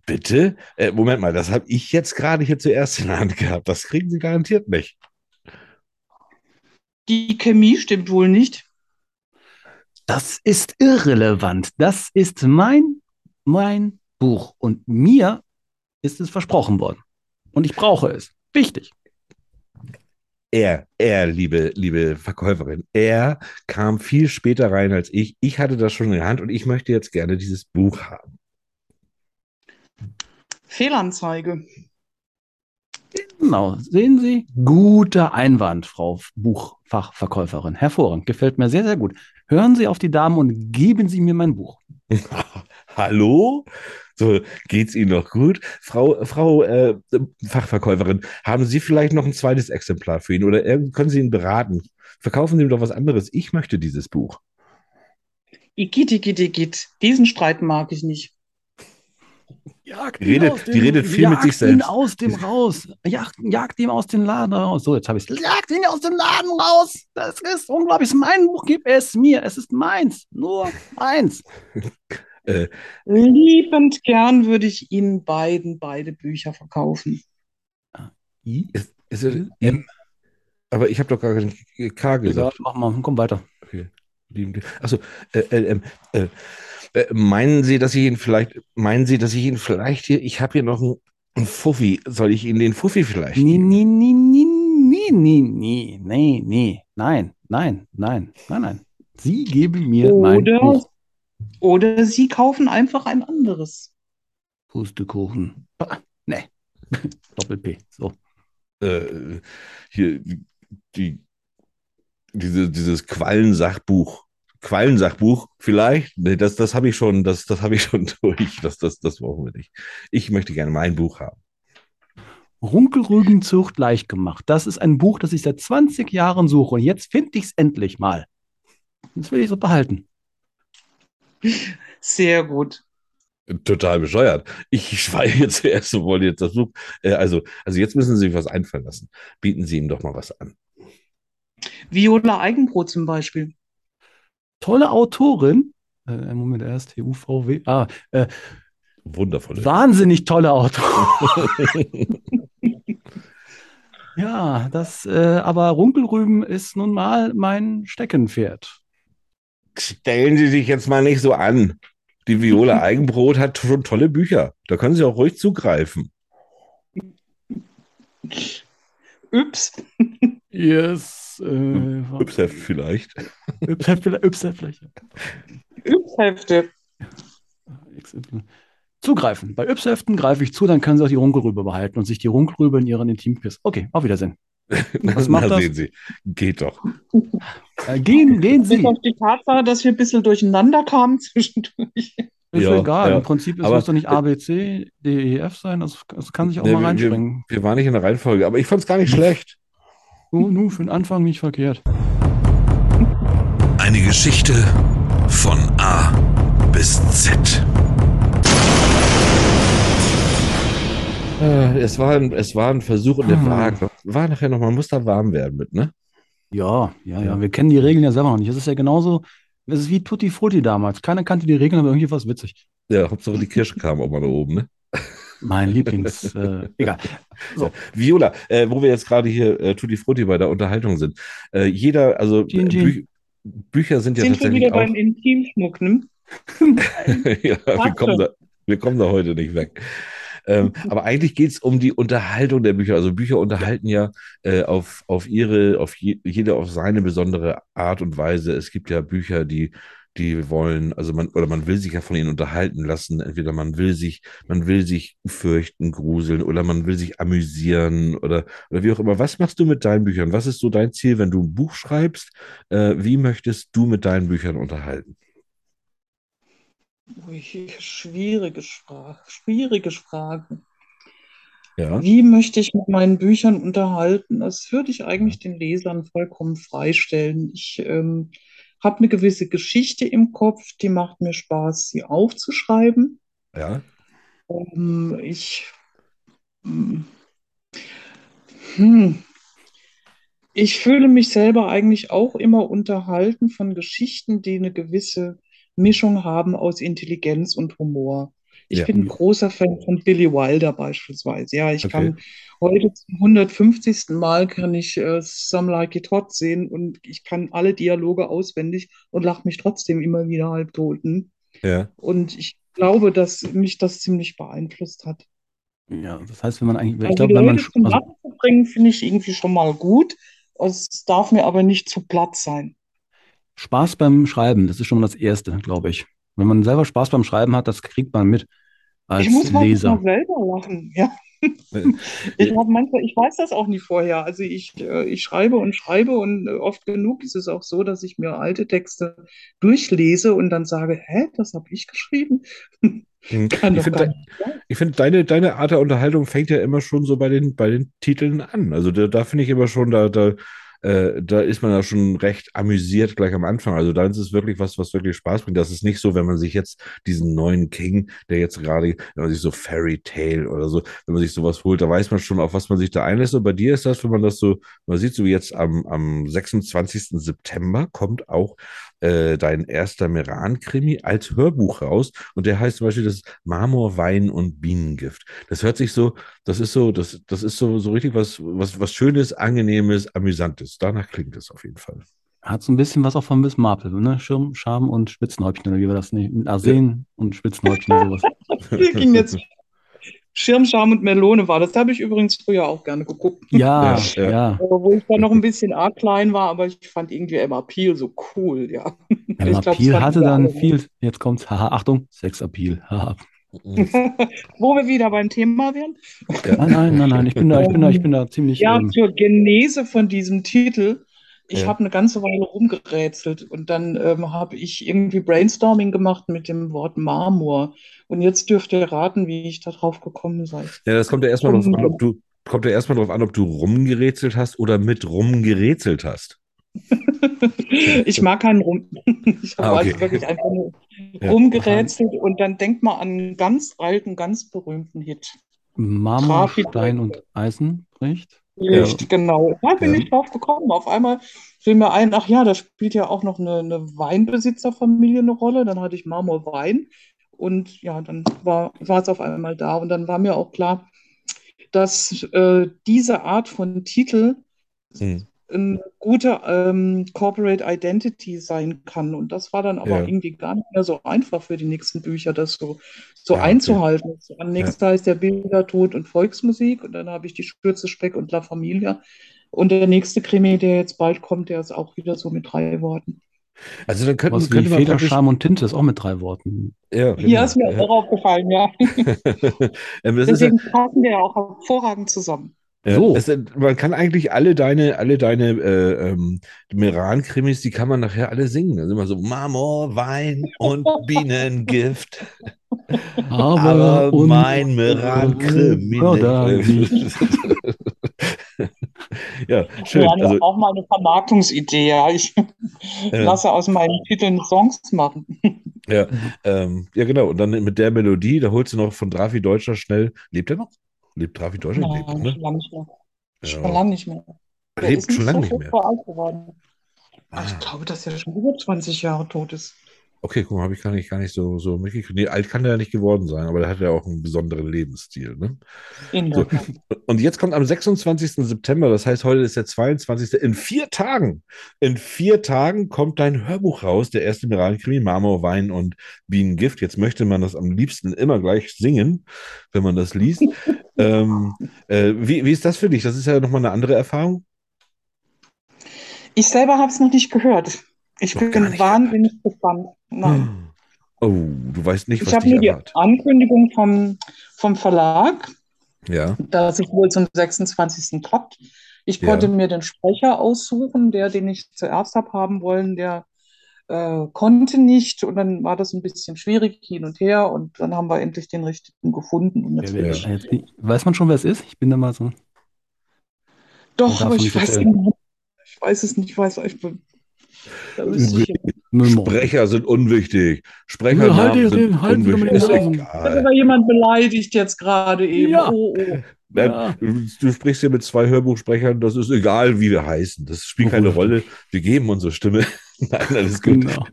Bitte? Äh, Moment mal, das habe ich jetzt gerade hier zuerst in der Hand gehabt. Das kriegen Sie garantiert nicht. Die Chemie stimmt wohl nicht. Das ist irrelevant. Das ist mein, mein Buch. Und mir ist es versprochen worden. Und ich brauche es. Wichtig. Er, er, liebe, liebe Verkäuferin, er kam viel später rein als ich. Ich hatte das schon in der Hand und ich möchte jetzt gerne dieses Buch haben. Fehlanzeige. Genau. Sehen Sie? Guter Einwand, Frau Buchfachverkäuferin. Hervorragend. Gefällt mir sehr, sehr gut. Hören Sie auf die Damen und geben Sie mir mein Buch. Hallo? So, geht's Ihnen noch gut? Frau, Frau äh, Fachverkäuferin, haben Sie vielleicht noch ein zweites Exemplar für ihn oder können Sie ihn beraten? Verkaufen Sie ihm doch was anderes. Ich möchte dieses Buch. Igitt, igitt, igitt. Diesen Streit mag ich nicht. Jagt Die redet- die redet viel mit sich jagt ihn selbst. aus dem raus. Jagt, jagt ihm aus dem Laden raus. So, jetzt habe ich es. Jagt ihn aus dem Laden raus. Das ist unglaublich. Es ist mein Buch. Gib es mir. Es ist meins. Nur meins. Äh, Liebend gern würde ich Ihnen beiden beide Bücher verkaufen. ist, ist er, M? Aber ich habe doch gar kein K Egal, gesagt. mach mal. Komm weiter. Okay. Achso, äh, LM. Äh, äh, meinen Sie, dass ich ihn vielleicht, meinen Sie, dass ich ihn vielleicht hier, ich habe hier noch einen, einen Fuffi. Soll ich Ihnen den Fuffi vielleicht Nee, geben? nee, nee, nee, nee, nee, nee, nee, nee. Nein, nein, nein, nein, nein. Sie geben mir mein Oder, Buch. oder Sie kaufen einfach ein anderes. Pustekuchen. Nee. Doppel-P. So. Äh, hier, die, diese, dieses Quallensachbuch. Quallensachbuch vielleicht. Nee, das, das habe ich schon, das, das habe ich schon durch. Das, das, das brauchen wir nicht. Ich möchte gerne mein Buch haben. Runkelrügenzucht leicht gemacht. Das ist ein Buch, das ich seit 20 Jahren suche und jetzt finde ich es endlich mal. Das will ich so behalten. Sehr gut. Total bescheuert. Ich schweige jetzt zuerst und wollte jetzt das Buch. Äh, also, also jetzt müssen Sie sich was einfallen lassen. Bieten Sie ihm doch mal was an. Viola Eigenbrot zum Beispiel. Tolle Autorin. Äh, Moment, erst TUVW. Ah, äh, Wundervoll. wahnsinnig tolle Autorin. ja, das, äh, aber Runkelrüben ist nun mal mein Steckenpferd. Stellen Sie sich jetzt mal nicht so an. Die Viola Eigenbrot hat schon tolle Bücher. Da können Sie auch ruhig zugreifen. Ups. Yes. Äh, Ypsheft vielleicht. Ypsheft vielleicht. Ypsheft vielleicht. Ups-Hefte. XY. Zugreifen. Bei Ypsheften greife ich zu, dann können Sie auch die Runkelrübe behalten und sich die Runkelrübe in Ihren Intimkiss. Okay, auf Wiedersehen. Was macht Na, das? sehen Sie. Geht doch. Äh, gehen, gehen Bis Sie. auf die Tatsache, dass wir ein bisschen durcheinander kamen zwischendurch. Ist Ja, egal. ja. Im Prinzip es muss doch nicht A, B, C, D, E, F sein. Das, das kann sich auch Nee, mal reinspringen. wir, wir waren nicht in der Reihenfolge, aber ich fand es gar nicht schlecht. Nu, nu, für den Anfang nicht verkehrt. Eine Geschichte von A bis Z. Äh, es, war ein, es war ein Versuch und der Hm. war, war nachher noch, man muss da warm werden mit, ne? Ja, ja, ja. Ja. Wir kennen die Regeln ja selber noch nicht. Es ist ja genauso, es ist wie Tutti Frutti damals. Keiner kannte die Regeln, aber irgendwie war es witzig. Ja, Hauptsache die Kirsche kam auch mal da oben, ne? Mein Lieblings, äh, egal. So. Viola, äh, wo wir jetzt gerade hier äh, Tutti Frutti bei der Unterhaltung sind. Äh, jeder, also äh, Gin, Gin. Bü Bücher sind ja Sind wir tatsächlich wieder auch. beim Intimschmuck, ne? ja, wir kommen, da, wir kommen da heute nicht weg. Ähm, aber eigentlich geht es um die Unterhaltung der Bücher. Also Bücher unterhalten ja äh, auf, auf ihre, auf je, jede auf seine besondere Art und Weise. Es gibt ja Bücher, die, die wollen, also man, oder man will sich ja von ihnen unterhalten lassen. Entweder man will sich, man will sich fürchten, gruseln oder man will sich amüsieren oder, oder wie auch immer. Was machst du mit deinen Büchern? Was ist so dein Ziel, wenn du ein Buch schreibst? Äh, wie möchtest du mit deinen Büchern unterhalten? Ui, schwierige Sprache, schwierige Frage. Ja. Wie möchte ich mit meinen Büchern unterhalten? Das würde ich eigentlich den Lesern vollkommen freistellen. Ich ähm, habe eine gewisse Geschichte im Kopf, die macht mir Spaß, sie aufzuschreiben. Ja. Ähm, ich, hm, hm, ich fühle mich selber eigentlich auch immer unterhalten von Geschichten, die eine gewisse Mischung haben aus Intelligenz und Humor. Ich Ja. bin ein großer Fan von Billy Wilder beispielsweise. Ja, ich Okay. kann heute zum 150. Mal kann ich äh, Some Like It Hot sehen und ich kann alle Dialoge auswendig und lache mich trotzdem immer wieder halbtot. hm? Ja. Und ich glaube, dass mich das ziemlich beeinflusst hat. Ja, das heißt, wenn man eigentlich, ich Also glaube, die wenn man, zum also, Lachen zu bringen, finde ich irgendwie schon mal gut. Es darf mir aber nicht zu platt sein. Spaß beim Schreiben, das ist schon mal das Erste, glaube ich. Wenn man selber Spaß beim Schreiben hat, das kriegt man mit als Ich muss manchmal Leser. selber lachen, ja. Ich habe manchmal, ich weiß das auch nie vorher. Also ich, äh, ich schreibe und schreibe und äh, oft genug ist es auch so, dass ich mir alte Texte durchlese und dann sage, hä, das habe ich geschrieben? Hm. Kann Ich doch finde, gar de- nicht sein. ich finde, deine, deine Art der Unterhaltung fängt ja immer schon so bei den, bei den Titeln an. Also da, da finde ich immer schon, da, da, äh, da ist man ja schon recht amüsiert gleich am Anfang. Also da ist es wirklich was, was wirklich Spaß bringt. Das ist nicht so, wenn man sich jetzt diesen neuen King, der jetzt gerade, wenn man sich so Fairy Tale oder so, wenn man sich sowas holt, da weiß man schon, auf was man sich da einlässt. Und bei dir ist das, wenn man das so, man sieht so jetzt am, am 26. September kommt auch äh, dein erster Meran-Krimi als Hörbuch raus. Und der heißt zum Beispiel das Marmor, Wein und Bienengift. Das hört sich so, das ist so, das, das ist so, so richtig was, was, was Schönes, Angenehmes, Amüsantes. Danach klingt es auf jeden Fall. Hat so ein bisschen was auch von Miss Marple, ne? Schirm, Scham und Spitzenhäubchen, oder wie war das nicht? Mit Arsen und Spitzenhäubchen und sowas. Hier ging jetzt Schirmscham und Melone war. Das habe ich übrigens früher auch gerne geguckt. Ja, Ja, ja. ja. Aber Wo ich dann noch ein bisschen arg klein war, aber ich fand irgendwie Emma Peel so cool, ja. Emma Ich glaub, Peel hatte dann gut. viel, jetzt kommt's, haha, Achtung, Sexappeal, haha. Wo wir wieder beim Thema wären. Nein, nein, nein, nein, ich bin da, ich bin da, ich bin da ziemlich, Ja, ähm, zur Genese von diesem Titel Ich Ja. habe eine ganze Weile rumgerätselt und dann ähm, habe ich irgendwie Brainstorming gemacht mit dem Wort Marmor. Und jetzt dürft ihr raten, wie ich da drauf gekommen sei. Ja, das kommt ja erstmal drauf an, ob du, kommt ja erstmal drauf an, ob du rumgerätselt hast oder mit rumgerätselt hast. Ich mag keinen Rum. Ich habe Ah, okay. also wirklich einfach nur Ja. rumgerätselt und dann denkt mal an einen ganz alten, ganz berühmten Hit. Marmor, Stein und Eisen Licht, genau. Da bin Ja. ich drauf gekommen. Auf einmal fiel mir ein, ach ja, da spielt ja auch noch eine, eine Weinbesitzerfamilie eine Rolle. Dann hatte ich Marmor Wein und ja, dann war, war es auf einmal da. Und dann war mir auch klar, dass äh, diese Art von Titel Hm. Eine gute ähm, Corporate Identity sein kann. Und das war dann aber Ja. irgendwie gar nicht mehr so einfach für die nächsten Bücher, das so, so Ja, okay. einzuhalten. So, am nächsten heißt der Bilder, Tod und Volksmusik und dann habe ich die Schürze, Speck und La Familia. Und der nächste Krimi, der jetzt bald kommt, der ist auch wieder so mit drei Worten. Also dann könnten, Was könnte man Feder, Scham und Tinte ist auch mit drei Worten. ja, Hier ist mir genau, auch aufgefallen, ja. ja. Ähm, ja, Deswegen passen wir ja auch hervorragend zusammen. So. es sind- man kann eigentlich alle deine, alle deine äh, ähm, Meran-Krimis, die kann man nachher alle singen. Da sind immer so Marmor, Wein und Bienengift. Aber und- mein Meran-Krimi. Ja, schön. Ja, Also, auch mal eine Vermarktungsidee, ja. Ich Ja. lasse aus meinen Titeln Songs machen. ja, ähm, ja, genau. Und dann mit der Melodie, da holst du noch von Drafi Deutscher schnell. Lebt er noch? Lebt? Lebt noch, Nein, ne? schon lange nicht mehr. Schon Ja. lange nicht mehr. Lebt ist schon lange so nicht mehr. furchtbar alt geworden. Ah. Ich glaube, dass er schon über 20 Jahre tot ist. Okay, guck mal, habe ich gar nicht, gar nicht so, so mitgekriegt. Nee, alt kann der ja nicht geworden sein, aber der hat ja auch einen besonderen Lebensstil. Ne? So. Und jetzt kommt am 26. September, das heißt, heute ist der 22. In vier Tagen, in vier Tagen kommt dein Hörbuch raus, der erste Mineralkrimi, Marmor, Wein und Bienengift. Jetzt möchte man das am liebsten immer gleich singen, wenn man das liest. ähm, äh, wie, wie ist das für dich? Das ist ja nochmal eine andere Erfahrung. Ich selber habe es noch nicht gehört. Ich Noch bin wahnsinnig gespannt. Nein. Oh, du weißt nicht, Ich was habe dich nur die erwartet. Ankündigung vom, vom Verlag, Ja, dass es wohl zum 26. klappt. Ich Ja. konnte mir den Sprecher aussuchen, der, den ich zuerst habe haben wollen, der äh, konnte nicht. Und dann war das ein bisschen schwierig hin und her. Und dann haben wir endlich den richtigen gefunden. Wer- ich, jetzt ich- weiß man schon, wer es ist? Ich bin da mal so. doch, aber ich weiß, nicht, ich weiß es nicht. Ich weiß, ich da Sprecher sind unwichtig. Sprecher Ja, halt die- sind halt die unwichtig. doch Ist. Da egal. aber jemand beleidigt jetzt gerade eben. Ja. Oh, oh. Nein, Ja. du, du sprichst hier mit zwei Hörbuchsprechern, das ist egal, wie wir heißen. Das spielt keine Richtig. Rolle. Wir geben unsere Stimme. Nein, alles gut. Genau.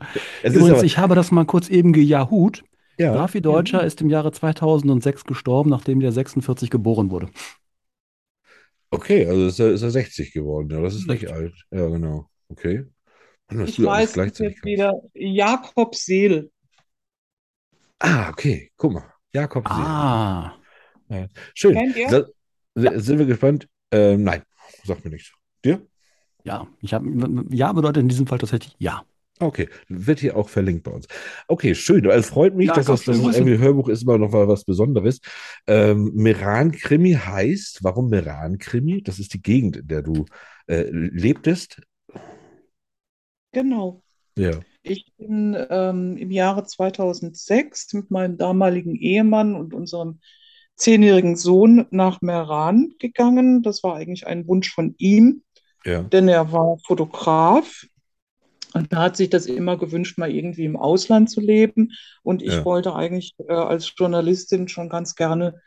Es Übrigens, ist aber, ich habe das mal kurz eben gejahut. ja, Rafi Deutscher ist im Jahre 2006 gestorben, nachdem der 46 geboren wurde. okay, also ist er, ist er 60 geworden. Ja, das ist nicht 60. alt. Ja, genau. Okay. Ich weiß es jetzt wieder. Jakob Seel. Ah, okay. Guck mal. Jakob Seel. Ah, Schön. Kennt ihr? Da sind wir gespannt. Ähm, nein, sagt mir nichts. Dir? ja. Ich habe ja bedeutet in diesem Fall tatsächlich ja. Okay, wird hier auch verlinkt bei uns. Okay, schön. Es freut mich, Ja, dass das, das irgendwie Hörbuch ist immer noch mal was Besonderes. Ähm, Meran-Krimi heißt, warum Meran-Krimi? Das ist die Gegend, in der du äh, lebtest. Genau. Ja. Ich bin ähm, im Jahre 2006 mit meinem damaligen Ehemann und unserem zehnjährigen Sohn nach Meran gegangen. Das war eigentlich ein Wunsch von ihm, Ja. denn er war Fotograf und er hat sich das immer gewünscht, mal irgendwie im Ausland zu leben. Und ich Ja. wollte eigentlich äh, als Journalistin schon ganz gerne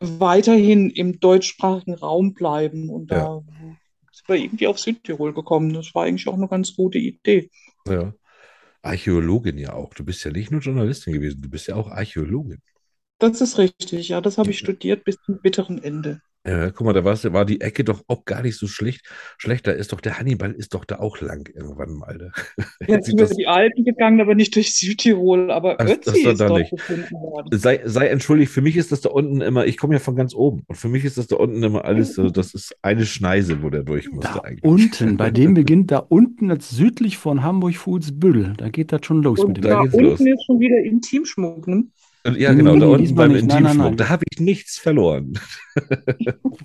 weiterhin im deutschsprachigen Raum bleiben. Und da sind wir irgendwie auf Südtirol gekommen. Das war eigentlich auch eine ganz gute Idee. ja. Archäologin ja auch. Du bist ja nicht nur Journalistin gewesen, du bist ja auch Archäologin. Das ist richtig, ja, das habe ich studiert bis zum bitteren Ende. Ja, guck mal, da war die Ecke doch auch gar nicht so schlecht. Schlecht, da ist doch der Hannibal ist doch da auch lang irgendwann mal. Ne? Jetzt Sieht über das- die Alpen gegangen, aber nicht durch Südtirol, aber Ach, das Ötzi war ist da dort nicht. gefunden worden. Sei, sei entschuldigt, für mich ist das da unten immer, ich komme ja von ganz oben und für mich ist das da unten immer alles so, das ist eine Schneise, wo der durch musste Da eigentlich. unten, bei dem beginnt da unten, als südlich von Hamburg Fuhlsbüttel. Da geht das schon los Und mit dem. da unten los. ist schon wieder Intimschmuck, ne? Ja, genau, nee, da unten beim Intimschmuck, nein. da habe ich nichts verloren.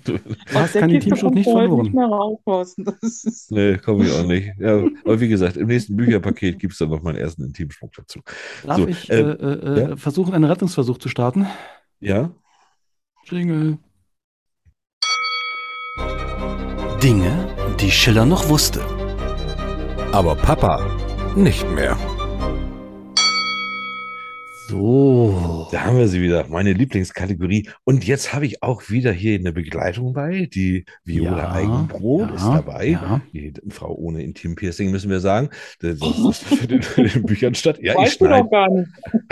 Du hast Kiste Intimschmuck kommt nicht verloren. Nicht mehr raus, Thorsten. Das ist nee, komme ich auch nicht. Ja, aber wie gesagt, im nächsten Bücherpaket gibt es dann noch meinen ersten Intimschmuck dazu. Darf So, ich äh, äh, äh, ja? versuchen, einen Rettungsversuch zu starten? Ja? Jingle. Dinge, die Schiller noch wusste. Aber Papa nicht mehr. So. Da haben wir sie wieder, meine Lieblingskategorie. Und jetzt habe ich auch wieder hier eine Begleitung bei. Die Viola Ja, Eigenbrot ja, ist dabei. ja. Die Frau ohne Intim-Piercing, müssen wir sagen. Das, das, findet in den Büchern statt. Ja, ich weißt du schneide. doch gar nicht.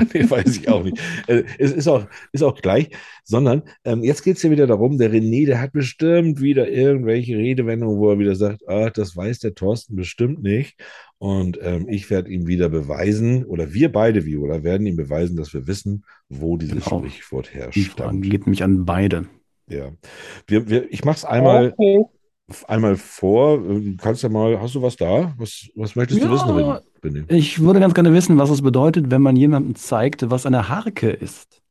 Nee, weiß ich auch nicht. Äh, es ist auch, ist auch gleich, sondern ähm, jetzt geht es ja wieder darum, der René, der hat bestimmt wieder irgendwelche Redewendungen, wo er wieder sagt, ah, das weiß der Thorsten bestimmt nicht. Und ähm, ich werde ihm wieder beweisen, oder wir beide, Viola, werden ihm beweisen, dass wir wissen, wo dieses Genau. Sprichwort Die Frage herstammt. geht mich an beide. Ja. Wir, wir, ich mache es einmal, Okay. einmal vor. Du kannst ja mal, hast du was da? Was, was möchtest du Ja. wissen, René? René? Ich würde ganz gerne wissen, was es bedeutet, wenn man jemandem zeigt, was eine Harke ist.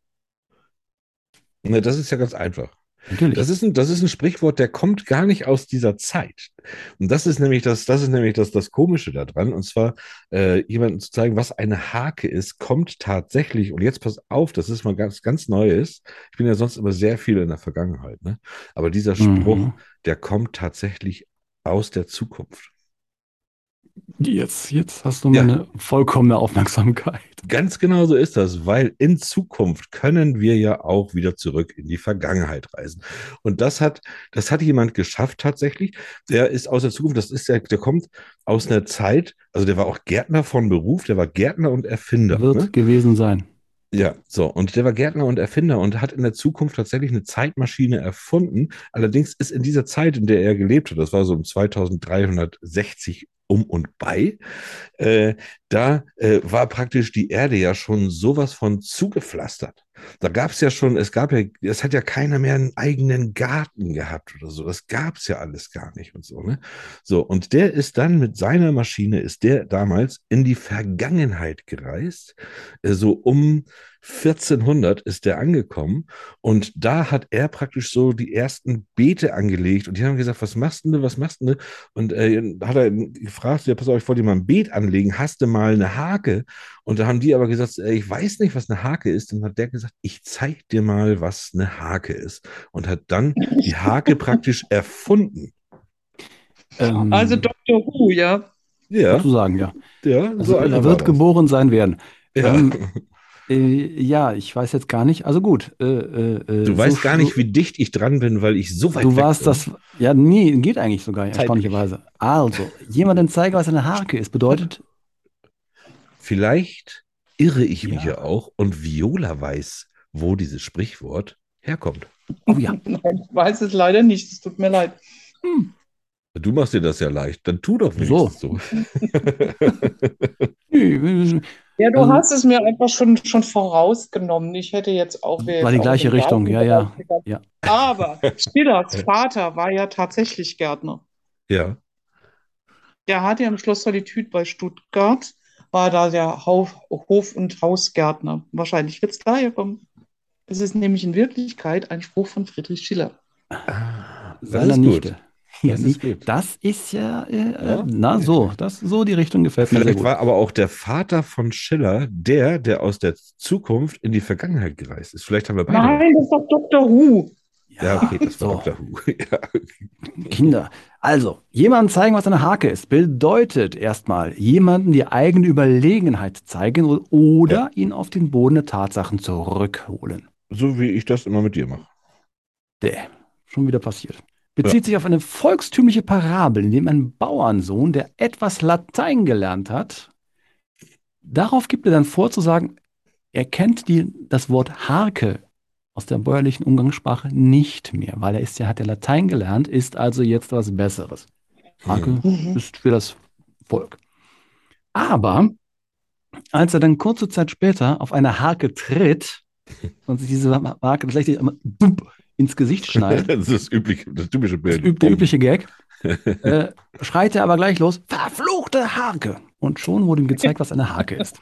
Ne, das ist ja ganz einfach. Natürlich. Das ist ein, das ist ein Sprichwort, der kommt gar nicht aus dieser Zeit. Und das ist nämlich das, das ist nämlich das, das Komische daran. Und zwar, äh, jemandem zu zeigen, was eine Hake ist, kommt tatsächlich, und jetzt pass auf, das ist mal ganz, ganz Neues. Ich bin ja sonst immer sehr viel in der Vergangenheit, ne? Aber dieser Spruch, Mhm. der kommt tatsächlich aus der Zukunft. Jetzt, jetzt hast du Ja. meine vollkommene Aufmerksamkeit. Ganz genau so ist das, weil in Zukunft können wir ja auch wieder zurück in die Vergangenheit reisen. Und das hat, das hat jemand geschafft tatsächlich. Der ist aus der Zukunft, das ist der, der kommt aus einer Zeit, also der war auch Gärtner von Beruf, der war Gärtner und Erfinder. Wird Ne? gewesen sein. Ja, so. Und der war Gärtner und Erfinder und hat in der Zukunft tatsächlich eine Zeitmaschine erfunden. Allerdings ist in dieser Zeit, in der er gelebt hat, das war so um 2360 um und bei, äh, da äh, war praktisch die Erde ja schon sowas von zugepflastert. Da gab es ja schon, es gab ja, es hat ja keiner mehr einen eigenen Garten gehabt oder so. Das gab es ja alles gar nicht und so, ne? So, und der ist dann mit seiner Maschine, ist der damals in die Vergangenheit gereist, äh, so um 1400 ist der angekommen und da hat er praktisch so die ersten Beete angelegt und die haben gesagt, was machst denn du, was machst denn du? Und äh, hat er gefragt, ja, pass auf, ich wollte dir mal ein Beet anlegen, hast du mal eine Hake? Und da haben die aber gesagt, äh, ich weiß nicht, was eine Hake ist. Dann hat der gesagt, ich zeig dir mal, was eine Hake ist. Und hat dann die Hake praktisch erfunden. Ähm, Also Dr. Who, ja. Ja, zu sagen, ja. ja, Also, so er wird geboren sein werden. Ja. Ähm, Äh, ja, ich weiß jetzt gar nicht. Also gut. Äh, äh, äh, Du so weißt gar nicht, wie dicht ich dran bin, weil ich so weit Du weg warst bin. das. Ja, nee, geht eigentlich sogar, erstaunlicherweise. Also, jemandem zeigen, was eine Harke ist, bedeutet, Vielleicht irre ich mich Ja. ja auch und Viola weiß, wo dieses Sprichwort herkommt. oh ja, Nein, ich weiß es leider nicht. Es tut mir leid. Du machst dir das ja leicht, dann tu doch So. wenigstens so. nee, Ja, du Also- hast es mir einfach schon, schon vorausgenommen. Ich hätte jetzt auch. War die gleiche Richtung, ja, ja, ja. Aber Stillers Vater war ja tatsächlich Gärtner. Ja. Der hat ja im Schloss Solitude bei Stuttgart, war da der Hauf, Hof- und Hausgärtner. Wahrscheinlich wird es daher kommen. Es ist nämlich in Wirklichkeit ein Spruch von Friedrich Schiller. Ah, das seiner ist Nichte. Ja, Das ist das ist ja, äh, äh, Ja, na so, das, so die Richtung gefällt mir sehr Vielleicht gut. war aber auch der Vater von Schiller der, der aus der Zukunft in die Vergangenheit gereist ist. Vielleicht haben wir beide. Nein, das ist doch Dr. Who. Ja, okay, das war so. Dr. Who. Kinder. Also, jemandem zeigen, was eine Hake ist, bedeutet erstmal, jemanden die eigene Überlegenheit zeigen oder Ja. ihn auf den Boden der Tatsachen zurückholen. So wie ich das immer mit dir mache. Däh, schon wieder passiert. Bezieht sich auf eine volkstümliche Parabel, in dem ein Bauernsohn, der etwas Latein gelernt hat, darauf gibt er dann vor zu sagen, er kennt die, das Wort Harke aus der bäuerlichen Umgangssprache nicht mehr, weil er ist ja, hat ja Latein gelernt, ist also jetzt was Besseres. Harke Mhm. ist für das Volk. Aber als er dann kurze Zeit später auf eine Hake tritt und sich diese Hake tatsächlich einmal bump ins Gesicht schneidet, Das ist das übliche, das typische das Bild. üb der übliche Gag, äh, schreit er aber gleich los, verfluchte Hake! Und schon wurde ihm gezeigt, was eine Hake ist.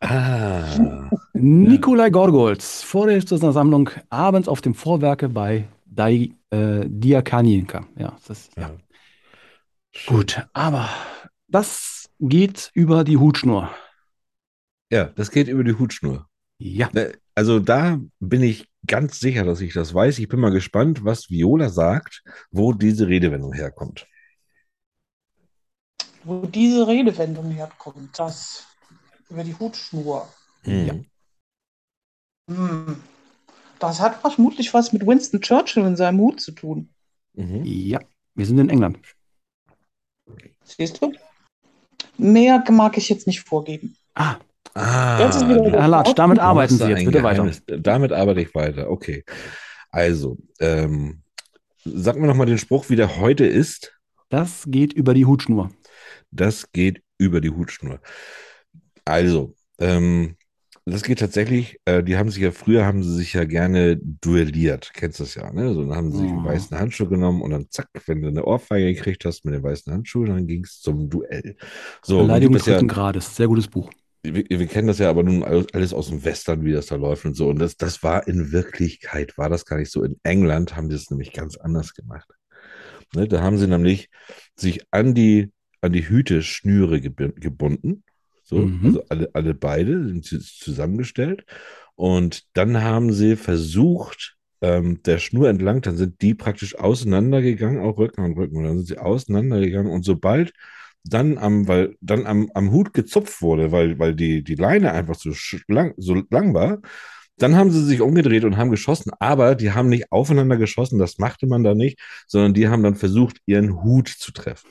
Ah, Nikolai Gorgolz, Vorleser seiner Sammlung abends auf dem Vorwerke bei Dai, äh, Diakanienka. Ja, das, ja. Ja. Schön. Gut, aber das geht über die Hutschnur. Ja, das geht über die Hutschnur. Ja, Ne, Also da bin ich ganz sicher, dass ich das weiß. Ich bin mal gespannt, was Viola sagt, wo diese Redewendung herkommt. Wo diese Redewendung herkommt, das über die Hutschnur. Ja. Mhm. Hm. Das hat vermutlich was mit Winston Churchill in seinem Hut zu tun. Mhm. ja, wir sind in England. Siehst du? Mehr mag ich jetzt nicht vorgeben. Ah, Ah, Das ist wieder du- der- Herr Latsch, damit arbeiten Sie jetzt bitte weiter. Geheimnis. Damit arbeite ich weiter. Okay. Also, ähm, sag mir nochmal den Spruch, wie der heute ist. Das geht über die Hutschnur. Das geht über die Hutschnur. Also, ähm, das geht tatsächlich, äh, die haben sich ja, früher haben sie sich ja gerne duelliert. Kennst du das ja, ne? So, dann haben sie sich einen Mhm. weißen Handschuh genommen und dann zack, wenn du eine Ohrfeige gekriegt hast mit dem weißen Handschuh, dann ging es zum Duell. So, Beleidigung gibt es ja, dritten Grades. Sehr gutes Buch. Wir, wir kennen das ja aber nun alles, aus dem Western, wie das da läuft und so. Und das, das war in Wirklichkeit, war das gar nicht so. In England haben die es nämlich ganz anders gemacht. Ne, da haben sie nämlich sich an die, an die Hüteschnüre geb- gebunden. So, Mhm. also alle, alle beide sind sie zusammengestellt. Und dann haben sie versucht, ähm, der Schnur entlang, dann sind die praktisch auseinandergegangen, auch Rücken an Rücken. Und dann sind sie auseinandergegangen. Und sobald dann am, weil dann am, am Hut gezupft wurde, weil, weil die, die Leine einfach so lang, so lang war, dann haben sie sich umgedreht und haben geschossen, aber die haben nicht aufeinander geschossen, das machte man da nicht, sondern die haben dann versucht, ihren Hut zu treffen.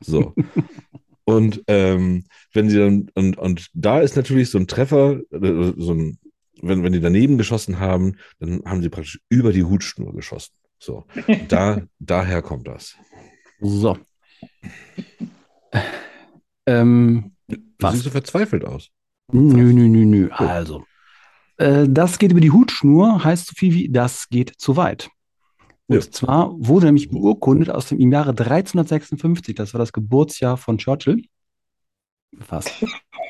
So. und ähm, wenn sie dann, und, und da ist natürlich so ein Treffer, äh, so ein, wenn, wenn die daneben geschossen haben, dann haben sie praktisch über die Hutschnur geschossen. So. Da, daher kommt das. So. Ähm, Was? siehst so verzweifelt aus. nö, nö, nö, nö. Also, äh, das geht über die Hutschnur, heißt so viel wie, das geht zu weit. Und Ja. zwar wurde nämlich beurkundet aus dem im Jahre 1356, das war das Geburtsjahr von Churchill. Fast.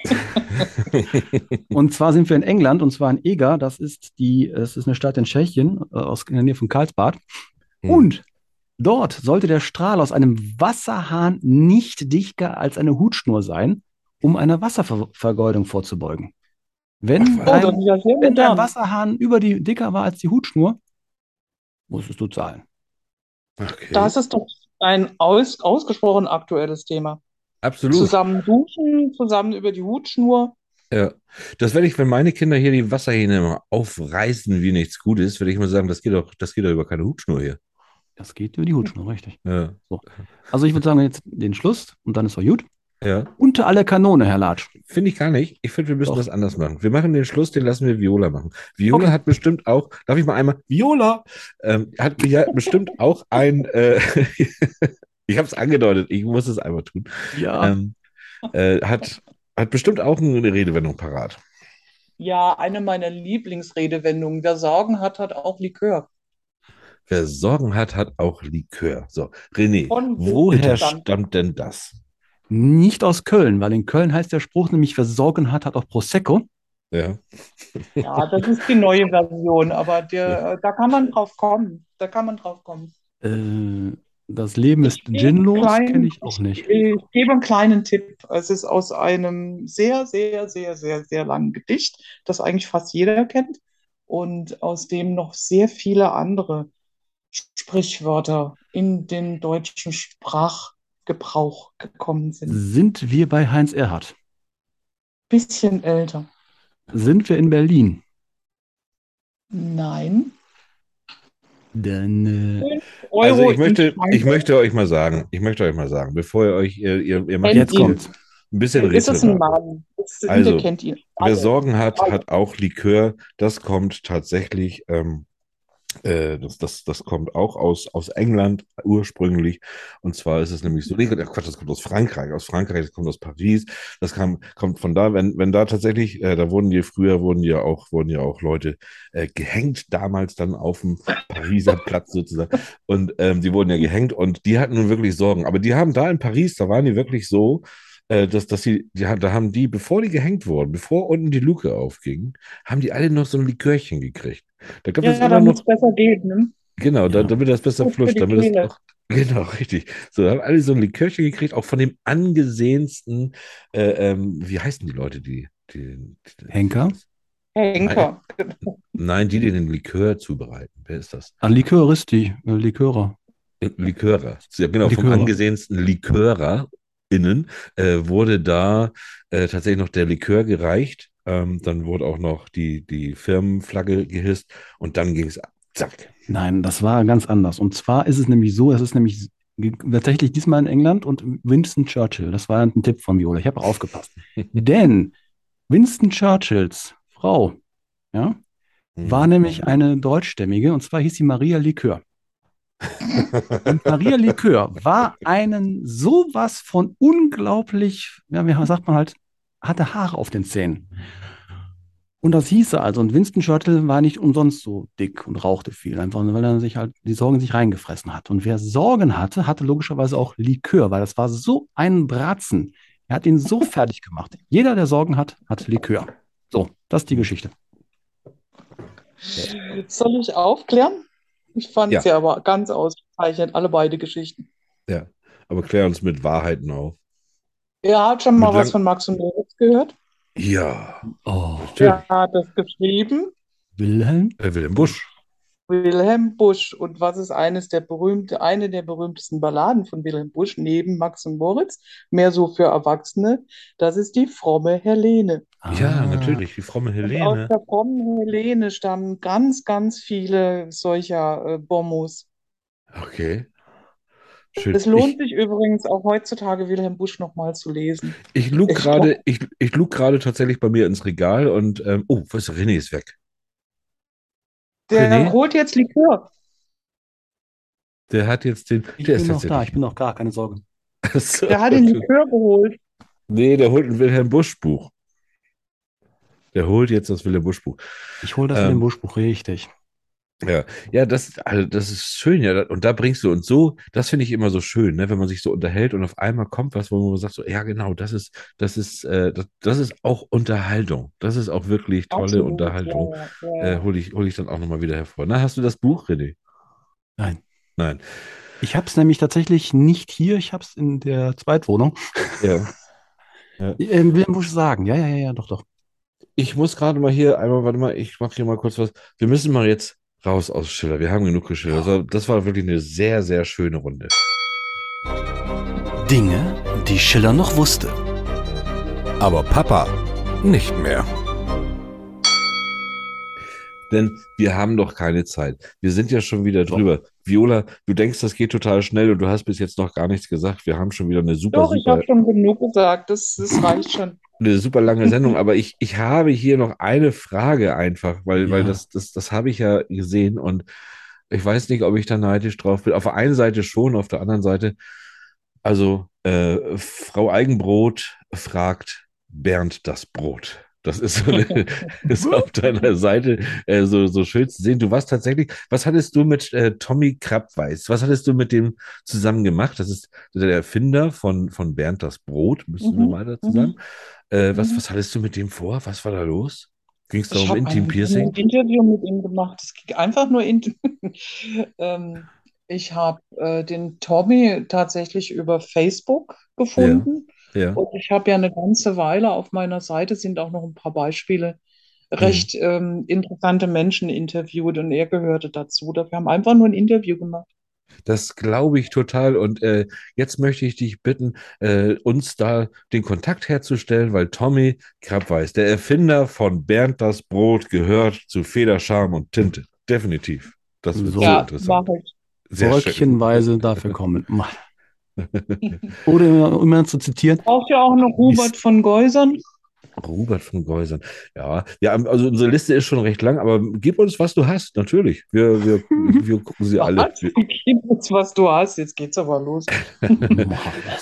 Und zwar sind wir in England, und zwar in Eger, das ist die, es ist eine Stadt in Tschechien, äh, aus, in der Nähe von Karlsbad. Hm. Und dort sollte der Strahl aus einem Wasserhahn nicht dichter als eine Hutschnur sein, um einer Wasservergeudung vorzubeugen. Wenn, Ach, Oh, ein, ja wenn modern. Wasserhahn über die dicker war als die Hutschnur, musstest du zahlen. Okay. Das ist doch ein aus, ausgesprochen aktuelles Thema. Absolut. Zusammen duschen, zusammen über die Hutschnur. Ja, das werde ich, wenn meine Kinder hier die Wasserhähne immer aufreißen wie nichts Gutes, werde ich mal sagen, das geht doch, das geht doch über keine Hutschnur hier. Das geht über die Hutschnur, richtig. Ja, Also ich würde sagen, jetzt den Schluss und dann ist doch gut. ja. Unter aller Kanone, Herr Latsch. Finde ich gar nicht. Ich finde, wir müssen Doch. das anders machen. Wir machen den Schluss, den lassen wir Viola machen. Viola Okay. hat bestimmt auch, darf ich mal einmal, Viola ähm, hat ja bestimmt auch ein, äh, ich habe es angedeutet, ich muss es einmal tun, Ja. ähm, äh, hat, hat bestimmt auch eine Redewendung parat. Ja, eine meiner Lieblingsredewendungen. Wer Sorgen hat, hat auch Likör. Wer Sorgen hat, hat auch Likör. So, René, Von wo woher stammt- denn das? Nicht aus Köln, weil in Köln heißt der Spruch nämlich, wer Sorgen hat, hat auch Prosecco. Ja. Ja, das ist die neue Version, aber der, da kann man drauf kommen. Da kann man drauf kommen. Äh, das Leben ist Ich ginlos, kenne ich auch nicht. Ich gebe einen kleinen Tipp. Es ist aus einem sehr, sehr, sehr, sehr, sehr langen Gedicht, das eigentlich fast jeder kennt und aus dem noch sehr viele andere Sprichwörter in den deutschen Sprachgebrauch gekommen sind. Sind wir bei Heinz Erhardt? Bisschen älter. Sind wir in Berlin? Nein. Dann, äh, Also ich möchte, ich möchte euch mal sagen, ich möchte euch mal sagen, bevor ihr euch, ihr, ihr, ihr macht jetzt ihn. kommt's. ein bisschen Ist es ein. Mann? Ist, Also, ihr kennt ihn. Wer. Sorgen hat, hat auch Likör. Das kommt tatsächlich, ähm, äh, das, das, das kommt auch aus, aus England ursprünglich. Und zwar ist es nämlich so, nee, Quatsch, das kommt aus Frankreich, aus Frankreich, das kommt aus Paris. Das kam, kommt von da, wenn, wenn da tatsächlich, äh, da wurden die, früher wurden ja auch, wurden ja auch Leute äh, gehängt, damals dann auf dem Pariser Platz sozusagen. Und ähm, die wurden ja gehängt und die hatten nun wirklich Sorgen. Aber die haben da in Paris, da waren die wirklich so, äh, dass, dass sie, die, da haben die, bevor die gehängt wurden, bevor unten die Luke aufging, haben die alle noch so ein Likörchen gekriegt. Da gab es Ja, immer damit es noch, besser geht, ne? genau, da, Ja. damit das besser Gut die damit es Kehle. auch, genau, richtig. So, da haben alle so ein Likörchen gekriegt, auch von dem angesehensten, äh, ähm, wie heißen die Leute, die, die, die Henker? Henker. Nein, die, die den Likör zubereiten. Wer ist das? An Liköristi, äh, Likörer. Likörer. Ja, genau, vom Likörer. LikörerInnen äh, wurde da äh, tatsächlich noch der Likör gereicht. Ähm, dann wurde auch noch die, die Firmenflagge gehisst und dann ging es ab. Zack. Nein, das war ganz anders. Und zwar ist es nämlich so, es ist nämlich tatsächlich diesmal in England und Winston Churchill. Das war ein Tipp von Viola. Ich habe aufgepasst. Denn Winston Churchills Frau, ja, war nämlich eine deutschstämmige und zwar hieß sie Maria Likör. Und Maria Likör war einen sowas von unglaublich, ja, wie sagt man halt, hatte Haare auf den Zähnen. Und das hieße also, und Winston Churchill war nicht umsonst so dick und rauchte viel, einfach weil er sich halt die Sorgen sich reingefressen hat. Und wer Sorgen hatte, hatte logischerweise auch Likör, weil das war so ein Bratzen. Er hat ihn so fertig gemacht. Jeder, der Sorgen hat, hat Likör. So, das ist die Geschichte. Soll ich aufklären? Ich fand Ja. es ja aber ganz ausgezeichnet, alle beide Geschichten. Ja, aber klär uns mit Wahrheiten auf. Ihr habt schon mal Mit was lang- von Max und Moritz gehört? Ja, Oh. Wer hat das geschrieben? Wilhelm? Äh, Wilhelm Busch. Wilhelm Busch. Und was ist eines der berühmte, eine der berühmtesten Balladen von Wilhelm Busch neben Max und Moritz? Mehr so für Erwachsene. Das ist die fromme Helene. Ja, Ah, natürlich, die fromme Und aus Helene. der frommen Helene stammen ganz, ganz viele solcher äh, Bombos. Okay. Schön. Es lohnt sich übrigens auch heutzutage Wilhelm Busch nochmal zu lesen. Ich, ich lug Ich gerade, ich, ich lug gerade tatsächlich bei mir ins Regal und ähm, oh, was ist René ist weg. Der René? holt jetzt Likör. Der hat jetzt den. Ich der bin ist noch da, ich bin noch gar, keine Sorge. So. Der hat den Likör geholt. Nee, der holt ein Wilhelm Busch Buch. Der holt jetzt das Wilhelm Busch Buch. Ich hole das Ähm, in den Buschbuch, richtig. Ja, ja, das, also das ist schön, ja. Und da bringst du uns so, das finde ich immer so schön, ne, wenn man sich so unterhält und auf einmal kommt was, wo man sagt, so, ja, genau, das ist, das ist, äh, das, das ist auch Unterhaltung. Das ist auch wirklich tolle Absolut, Unterhaltung. ja, ja, ja. Äh, hole ich, hol ich dann auch nochmal wieder hervor. Na, hast du das Buch, René? Nein. Nein. Ich habe es nämlich tatsächlich nicht hier, ich habe es in der Zweitwohnung. Ja. Ähm, Wilhelm Busch sagen, ja, ja, ja, ja, doch, doch. Ich muss gerade mal hier, einmal, warte mal, ich mache hier mal kurz was. Wir müssen mal jetzt raus aus Schiller. Wir haben genug geschildert. Das war, das war wirklich eine sehr, sehr schöne Runde. Dinge, die Schiller noch wusste. Aber Papa nicht mehr. Denn wir haben doch keine Zeit. Wir sind ja schon wieder drüber. Viola, du denkst, das geht total schnell und du hast bis jetzt noch gar nichts gesagt. Wir haben schon wieder eine super, Doch, ich super, habe schon genug gesagt. Das, das reicht schon. Eine super lange Sendung. Aber ich, ich habe hier noch eine Frage einfach, weil, weil Ja. das, das, das habe ich ja gesehen und ich weiß nicht, ob ich da neidisch drauf bin. Auf der einen Seite schon, auf der anderen Seite, also äh, Frau Eigenbrot fragt Bernd das Brot. Das ist, so eine, ist auf deiner Seite äh, so, so schön zu sehen. Du warst tatsächlich, was hattest du mit äh, Tommy Krabweis? Was hattest du mit dem zusammen gemacht? Das ist der Erfinder von, von Bernd das Brot, müssen wir Mhm, mal dazu sagen. Äh, was, Mhm. was hattest du mit dem vor? Was war da los? Ging es da Ich um habe Intim ein, Piercing? ein Interview mit ihm gemacht. Es ging einfach nur in. ähm, ich habe äh, den Tommy tatsächlich über Facebook gefunden. Ja. Und ich habe ja eine ganze Weile auf meiner Seite sind auch noch ein paar Beispiele recht ähm, interessante Menschen interviewt und er gehörte dazu. Wir haben einfach nur ein Interview gemacht. Das glaube ich total. Und äh, jetzt möchte ich dich bitten, äh, uns da den Kontakt herzustellen, weil Tommy Krabweis, der Erfinder von Bernd das Brot, gehört zu Feder, Charme und Tinte. Definitiv. Das wird So. so ja, interessant. Sehr schön. Bröckchenweise dafür kommen. Oder um immer zu zitieren, Braucht ja auch noch Hubert von Geusern. Robert von Geusern. Ja, ja, also unsere Liste ist schon recht lang, aber gib uns, was du hast, natürlich. Wir, wir, wir gucken sie alle. Was? Gib uns, was du hast. Jetzt geht's aber los.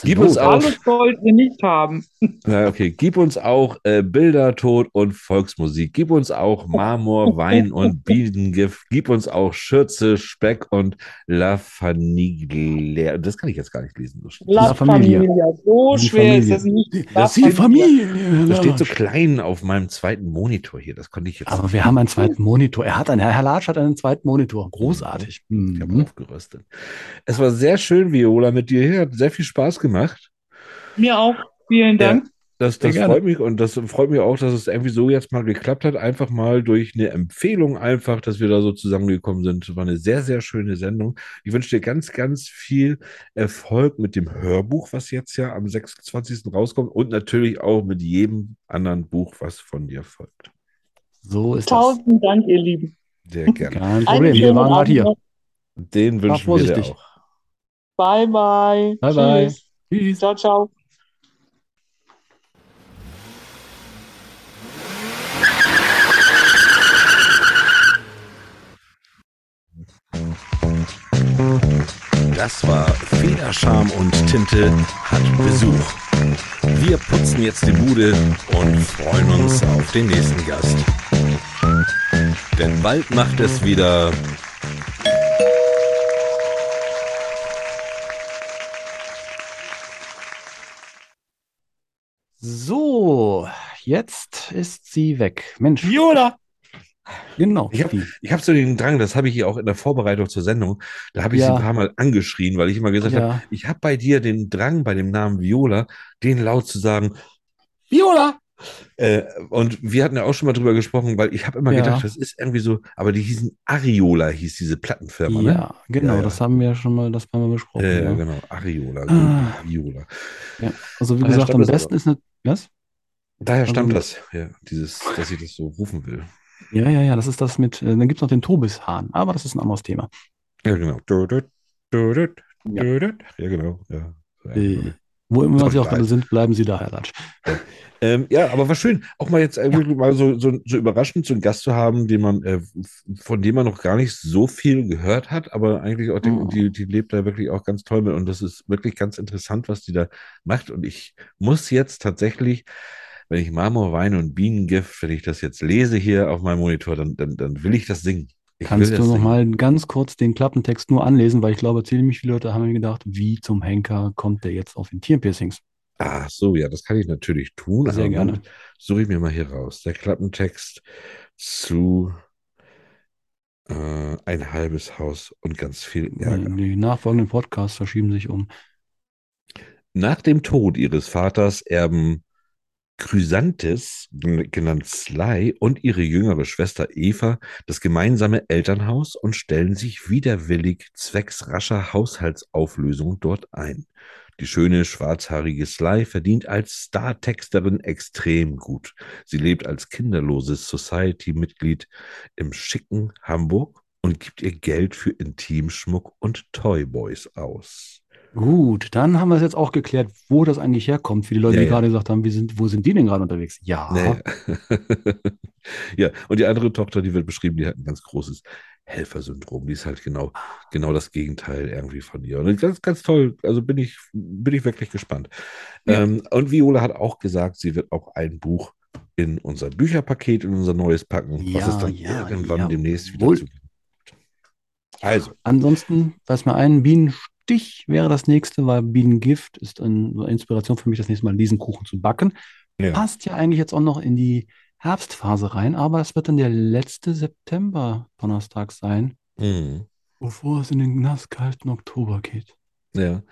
Gib uns auch, Alles sollten wir nicht haben. na, okay, gib uns auch äh, Bilder, Tod und Volksmusik. Gib uns auch Marmor, Wein und Bienengift. Gib uns auch Schürze, Speck und La Familia. Das kann ich jetzt gar nicht lesen. so schnell. La Familia. Familia. So Die schwer ist Familie. das nicht. La Das Die Familie. Das steht so klein auf meinem zweiten Monitor hier. Das konnte ich jetzt Aber wir haben einen zweiten Monitor. Er hat einen, Herr Latsch hat einen zweiten Monitor. Großartig. Ich habe Mhm. aufgerüstet. Es war sehr schön, Viola, mit dir hier. Hat sehr viel Spaß gemacht. Mir auch. Vielen Dank. Das, das freut mich und das freut mich auch, dass es irgendwie so jetzt mal geklappt hat. Einfach mal durch eine Empfehlung, einfach, dass wir da so zusammengekommen sind. War eine sehr, sehr schöne Sendung. Ich wünsche dir ganz, ganz viel Erfolg mit dem Hörbuch, was jetzt ja am 26. rauskommt und natürlich auch mit jedem anderen Buch, was von dir folgt. So ist das. Tausend Dank, ihr Lieben. Sehr gerne. Kein Problem. Wir waren gerade Abend hier. Den wünschen wir dir auch. Bye, bye. Bye, bye. Tschüss. Tschüss. Ciao, ciao. Das war Federscham und Tinte hat Besuch. Wir putzen jetzt die Bude und freuen uns auf den nächsten Gast. Denn bald macht es wieder So, jetzt ist sie weg. Mensch, Viola. Genau. Ich hab- habe so den Drang, das habe ich hier auch in der Vorbereitung zur Sendung, da habe ich sie Ja. ein paar Mal angeschrien, weil ich immer gesagt habe, Ja. ich habe bei dir den Drang, bei dem Namen Viola, den laut zu sagen, Viola! Äh, und wir hatten ja auch schon mal drüber gesprochen, weil ich habe immer Ja. gedacht, das ist irgendwie so, aber die hießen Ariola, hieß diese Plattenfirma, ne? Ja, genau, Ja, das haben wir ja schon mal, das haben wir besprochen. Äh, ja. genau, Ariola, Ah. Viola. Also wie Daher gesagt, am besten ist eine, was? Daher stammt Also- das, ja, dieses, dass ich das so rufen will. Ja, ja, ja, das ist das mit, äh, dann gibt es noch den Tobishahn, aber das ist ein anderes Thema. Ja, genau. Dudut, dudut, Ja. dudut. Ja, genau. Ja. Äh, wo immer Sie auch gerade sind, bleiben Sie da, Herr Latsch. Ähm, ja, aber war schön, auch mal jetzt irgendwie mal so, so, so überraschend so einen Gast zu haben, den man, äh, von dem man noch gar nicht so viel gehört hat, aber eigentlich auch, Mhm. die, die, die lebt da wirklich auch ganz toll mit und das ist wirklich ganz interessant, was die da macht und ich muss jetzt tatsächlich, wenn ich Marmor, Wein und Bienengift, wenn ich das jetzt lese hier auf meinem Monitor, dann, dann, dann will ich das singen. Ich Kannst du das noch singen. mal ganz kurz den Klappentext nur anlesen, weil ich glaube, ziemlich viele Leute haben mir gedacht, wie zum Henker kommt der jetzt auf den Tierpiercings? Ach so, ja, das kann ich natürlich tun. Sehr gerne. Suche ich mir mal hier raus. Der Klappentext zu äh, ein halbes Haus und ganz viel Ärger. Die nachfolgenden Podcasts verschieben sich um. Nach dem Tod ihres Vaters erben Chrysanthis, genannt Sly, und ihre jüngere Schwester Eva das gemeinsame Elternhaus und stellen sich widerwillig zwecks rascher Haushaltsauflösung dort ein. Die schöne schwarzhaarige Sly verdient als Star-Texterin extrem gut. Sie lebt als kinderloses Society-Mitglied im schicken Hamburg und gibt ihr Geld für Intimschmuck und Toyboys aus. Gut, dann haben wir es jetzt auch geklärt, wo das eigentlich herkommt. Für die Leute, Ja, die ja. gerade gesagt haben, sind, wo sind die denn gerade unterwegs? Ja, Nee. ja, und die andere Tochter, die wird beschrieben, die hat ein ganz großes Helfersyndrom. Die ist halt genau, genau das Gegenteil irgendwie von ihr. Und ganz, ganz toll. Also bin ich, bin ich wirklich gespannt. Ja. Ähm, und Viola hat auch gesagt, sie wird auch ein Buch in unser Bücherpaket, in unser neues packen, was Ja, es dann ja, irgendwann demnächst wieder zu geben wird. Also, Ansonsten, weiß mir ein, Bienenstich wäre das nächste, weil Bienengift ist eine Inspiration für mich, das nächste Mal diesen Kuchen zu backen. ja. Passt ja eigentlich jetzt auch noch in die Herbstphase rein, aber es wird dann der letzte September-Donnerstag sein, Mhm. bevor es in den nasskalten Oktober geht. ja.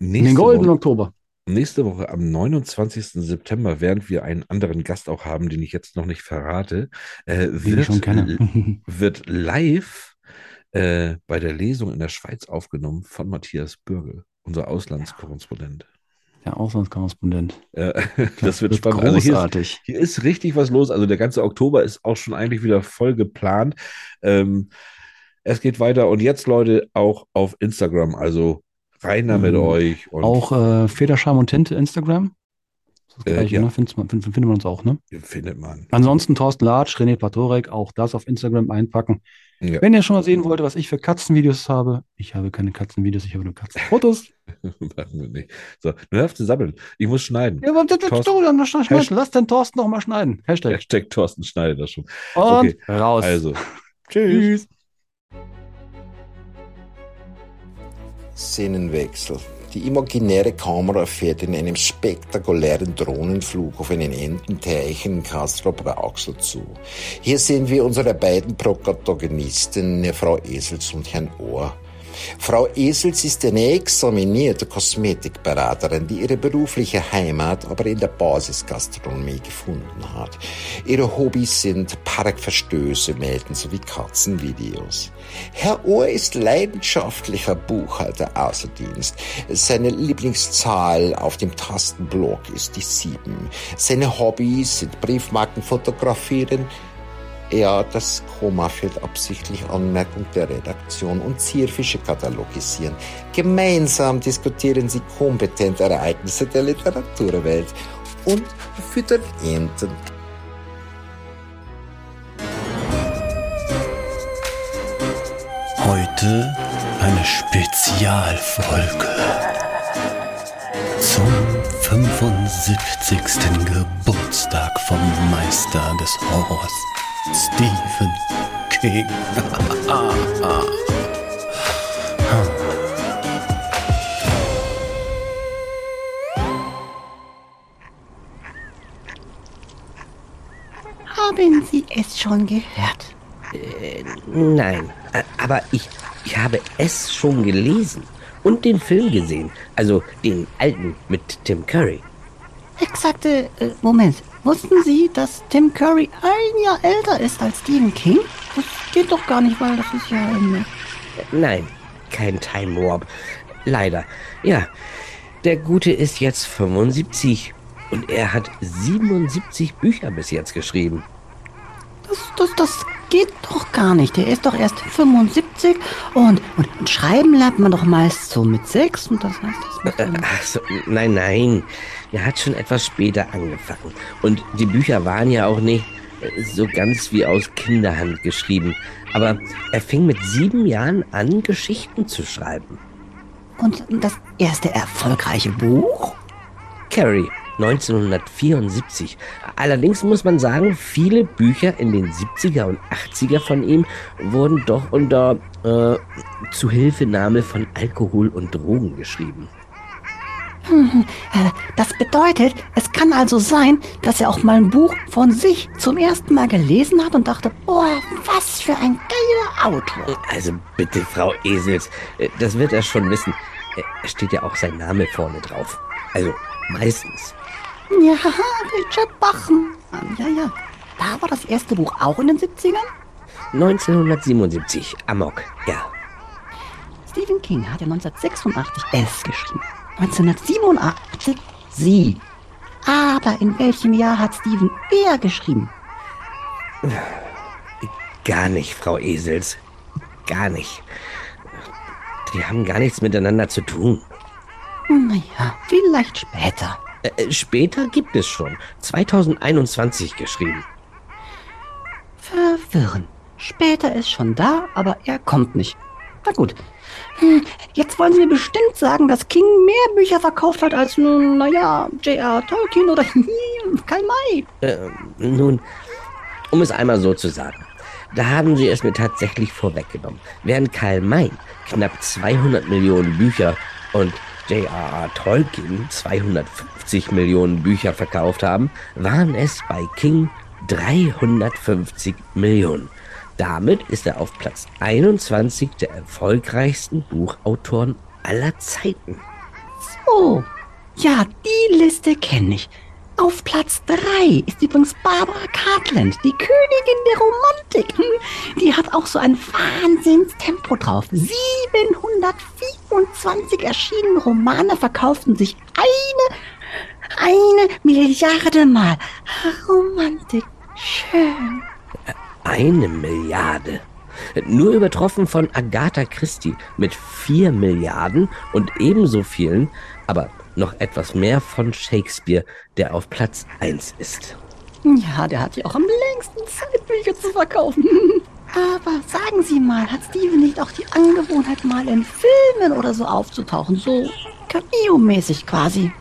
In den Nächste goldenen Woche, Oktober. nächste Woche am 29. September, während wir einen anderen Gast auch haben, den ich jetzt noch nicht verrate, äh, wird wird live äh, bei der Lesung in der Schweiz aufgenommen von Matthias Bürgel, unser Auslandskorrespondent. Der Auslandskorrespondent. Äh, das wird Wird spannend. Also hier, ist, großartig. hier ist richtig was los. Also der ganze Oktober ist auch schon eigentlich wieder voll geplant. Ähm, es geht weiter und jetzt, Leute, auch auf Instagram. Also rein da mit Mhm. euch. Auch äh, Federscham und Tinte Instagram. Das Äh, gleiche, ja. ne? Findet man, findet, findet man uns auch, ne? Findet man. Ansonsten Thorsten Latsch, René Patorek, auch das auf Instagram einpacken. Ja. Wenn ihr schon mal sehen wollt, was ich für Katzenvideos habe, ich habe keine Katzenvideos, ich habe nur Katzenfotos. Machen wir nicht. So, du hörst zu sammeln. Ich muss schneiden. ja, aber das du, dann schneid- Hasht- lass den Thorsten noch mal schneiden. Hashtag. Hashtag Thorsten schneidet das schon. Und okay, raus. Also, tschüss. Tschüss. Szenenwechsel. Die imaginäre Kamera fährt in einem spektakulären Drohnenflug auf einen Ententeich in Castro Brauxel zu. Hier sehen wir unsere beiden Protagonisten, Frau Esels und Herrn Ohr. Frau Esels ist eine examinierte Kosmetikberaterin, die ihre berufliche Heimat aber in der Basisgastronomie gefunden hat. Ihre Hobbys sind Parkverstöße melden sowie Katzenvideos. Herr Ohr ist leidenschaftlicher Buchhalter außer Dienst. Seine Lieblingszahl auf dem Tastenblock ist die sieben. Seine Hobbys sind Briefmarken fotografieren, ja, das Komma fehlt absichtlich Anmerkung der Redaktion und Zierfische katalogisieren. Gemeinsam diskutieren sie kompetent Ereignisse der Literaturwelt und füttern Enten. Heute eine Spezialfolge zum 75. Geburtstag vom Meister des Horrors, Stephen King. Haben Sie es schon gehört? Nein, a- aber ich, ich habe es schon gelesen und den Film gesehen. Also den alten mit Tim Curry. Exakte, äh, Moment. Wussten Sie, dass Tim Curry ein Jahr älter ist als Stephen King? Das geht doch gar nicht, weil das ist ja ein... Nein, kein Time Warp. Leider. Ja, der Gute ist jetzt 75 und er hat 77 Bücher bis jetzt geschrieben. Das, das, das geht doch gar nicht. Der ist doch erst 75 und, und, und schreiben lernt man doch meist so mit sechs und das heißt, das Ach so, nein, nein. Er hat schon etwas später angefangen. Und die Bücher waren ja auch nicht äh, so ganz wie aus Kinderhand geschrieben. Aber er fing mit sieben Jahren an, Geschichten zu schreiben. Und das erste erfolgreiche Buch? Carrie, 1974. Allerdings muss man sagen, viele Bücher in den 70er und 80er von ihm wurden doch unter äh, Zuhilfenahme von Alkohol und Drogen geschrieben. Hm, äh, Das bedeutet, es kann also sein, dass er auch mal ein Buch von sich zum ersten Mal gelesen hat und dachte, boah, was für ein geiler Autor. Also bitte, Frau Esels, äh, das wird er schon wissen. Äh, steht ja auch sein Name vorne drauf. Also meistens. Ja, Richard Bachmann. Ja, ja. Da war das erste Buch auch in den 70ern? 1977, Amok, ja. Stephen King hat ja 1986 S geschrieben. 1987 Sie. Aber in welchem Jahr hat Stephen er geschrieben? Gar nicht, Frau Esels. Gar nicht. Die haben gar nichts miteinander zu tun. Naja, vielleicht später. Äh, äh, später gibt es schon. 2021 geschrieben. Verwirrend. Später ist schon da, aber er kommt nicht. Na gut. Hm, Jetzt wollen Sie mir bestimmt sagen, dass King mehr Bücher verkauft hat als nun, naja, J.R. Tolkien oder Karl May. Äh, nun, um es einmal so zu sagen. Da haben sie es mir tatsächlich vorweggenommen. Während Karl May knapp 200 Millionen Bücher und J.R.R. Tolkien 250 Millionen Bücher verkauft haben, waren es bei King 350 Millionen. Damit ist er auf Platz 21 der erfolgreichsten Buchautoren aller Zeiten. Oh, ja, die Liste kenne ich. Auf Platz 3 ist übrigens Barbara Cartland, die Königin der Romantik. Hm, Die hat auch so ein Wahnsinnstempo drauf. 724 erschienene Romane verkauften sich eine, eine Milliarde Mal. Romantik, schön. Eine Milliarde. Nur übertroffen von Agatha Christie mit 4 Milliarden und ebenso vielen, aber noch etwas mehr von Shakespeare, der auf Platz 1 ist. Ja, der hat ja auch am längsten Zeit, Bücher zu verkaufen. Aber sagen Sie mal, hat Steven nicht auch die Angewohnheit, mal in Filmen oder so aufzutauchen? So Cameo-mäßig quasi.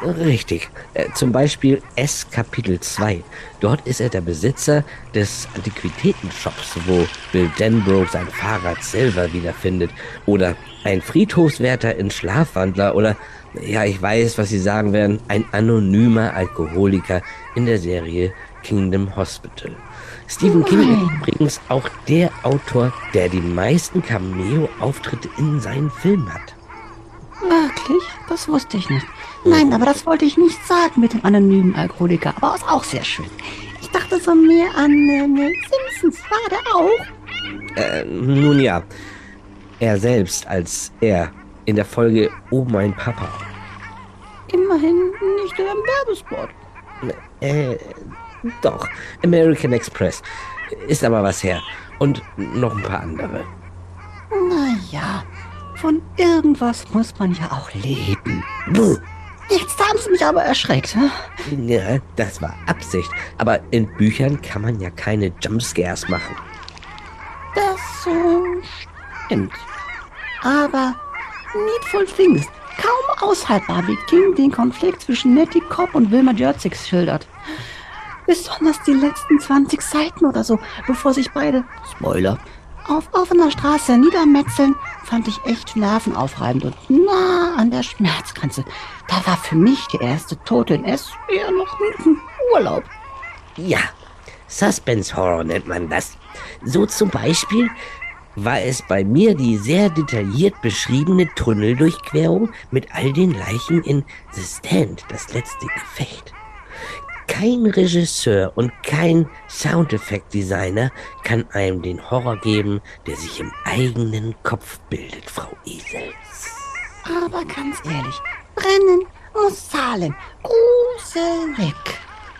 Richtig. Äh, zum Beispiel S Kapitel 2. Dort ist er der Besitzer des Antiquitätenshops, wo Bill Denbrough sein Fahrrad Silver wiederfindet. Oder ein Friedhofswärter in Schlafwandler. Oder, ja, ich weiß, was Sie sagen werden, ein anonymer Alkoholiker in der Serie Kingdom Hospital. Stephen King ist übrigens auch der Autor, der die meisten Cameo-Auftritte in seinen Filmen hat. Wirklich? Das wusste ich nicht. Nein, aber das wollte ich nicht sagen mit dem anonymen Alkoholiker. Aber ist auch sehr schön. Ich dachte so mehr an äh, Simpsons. War der auch? Äh, nun ja. Er selbst als er in der Folge Oh mein Papa. Immerhin nicht in einem Werbespot. Äh, doch. American Express. Ist aber was her. Und noch ein paar andere. Naja, von irgendwas muss man ja auch leben. Buh. Jetzt haben sie mich aber erschreckt. Hm? Ja, das war Absicht. Aber in Büchern kann man ja keine Jumpscares machen. Das äh, stimmt. Aber Needful Things kaum aushaltbar, wie King den Konflikt zwischen Nettie Cobb und Wilma Jertzix schildert. Besonders die letzten 20 Seiten oder so, bevor sich beide, Spoiler, auf offener Straße niedermetzeln, fand ich echt nervenaufreibend und nah an der Schmerzgrenze. Da war für mich der erste Tote in S eher noch ein Urlaub. Ja, Suspense Horror nennt man das. So zum Beispiel war es bei mir die sehr detailliert beschriebene Tunneldurchquerung mit all den Leichen in The Stand, das letzte Gefecht. Kein Regisseur und kein Soundeffektdesigner kann einem den Horror geben, der sich im eigenen Kopf bildet, Frau Esels. Aber ganz ehrlich, brennen muss zahlen. Gruselig.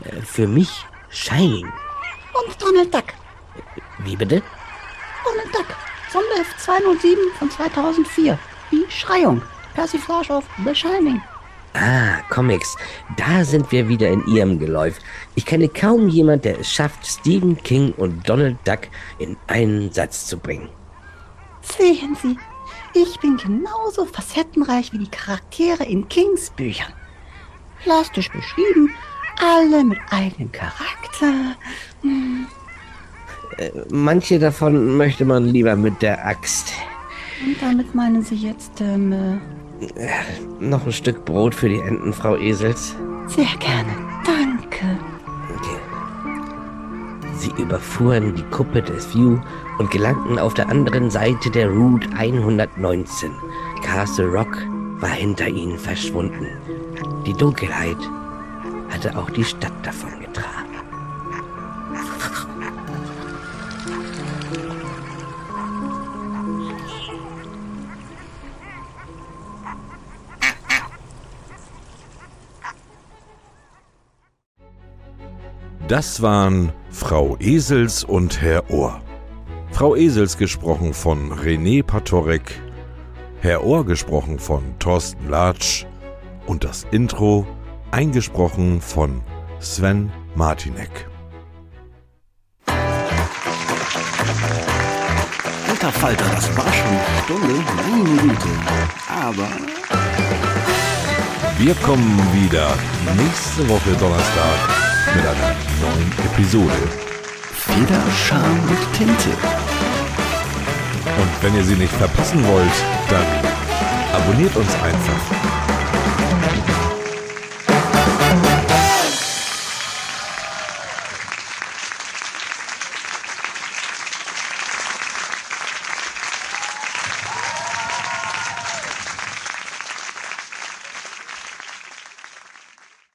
Äh, Für mich Shining. Und Donald Duck. Wie bitte? Donald Duck. Sonderheft 207 von 2004. Die Schreiung. Persiflage auf The Shining. Ah, Comics. Da sind wir wieder in ihrem Geläuf. Ich kenne kaum jemand, der es schafft, Stephen King und Donald Duck in einen Satz zu bringen. Sehen Sie, ich bin genauso facettenreich wie die Charaktere in Kings Büchern. Plastisch beschrieben, alle mit eigenem Charakter. Hm, Äh, manche davon möchte man lieber mit der Axt. Und damit meinen Sie jetzt, ähm, äh, Noch ein Stück Brot für die Enten, Frau Esels. sehr gerne. Danke. Sie überfuhren die Kuppe des View und gelangten auf der anderen Seite der Route 119. Castle Rock war hinter ihnen verschwunden. Die Dunkelheit hatte auch die Stadt davongetragen. Das waren Frau Esels und Herr Ohr. Frau Esels gesprochen von René Patorek, Herr Ohr gesprochen von Thorsten Latsch und das Intro eingesprochen von Sven Martinek. Alter Falter, das war schon eine Stunde. Meine Güte. Aber Wir kommen wieder nächste Woche Donnerstag mit einer neuen Episode. Feder, Charme und Tinte. Und wenn ihr sie nicht verpassen wollt, dann abonniert uns einfach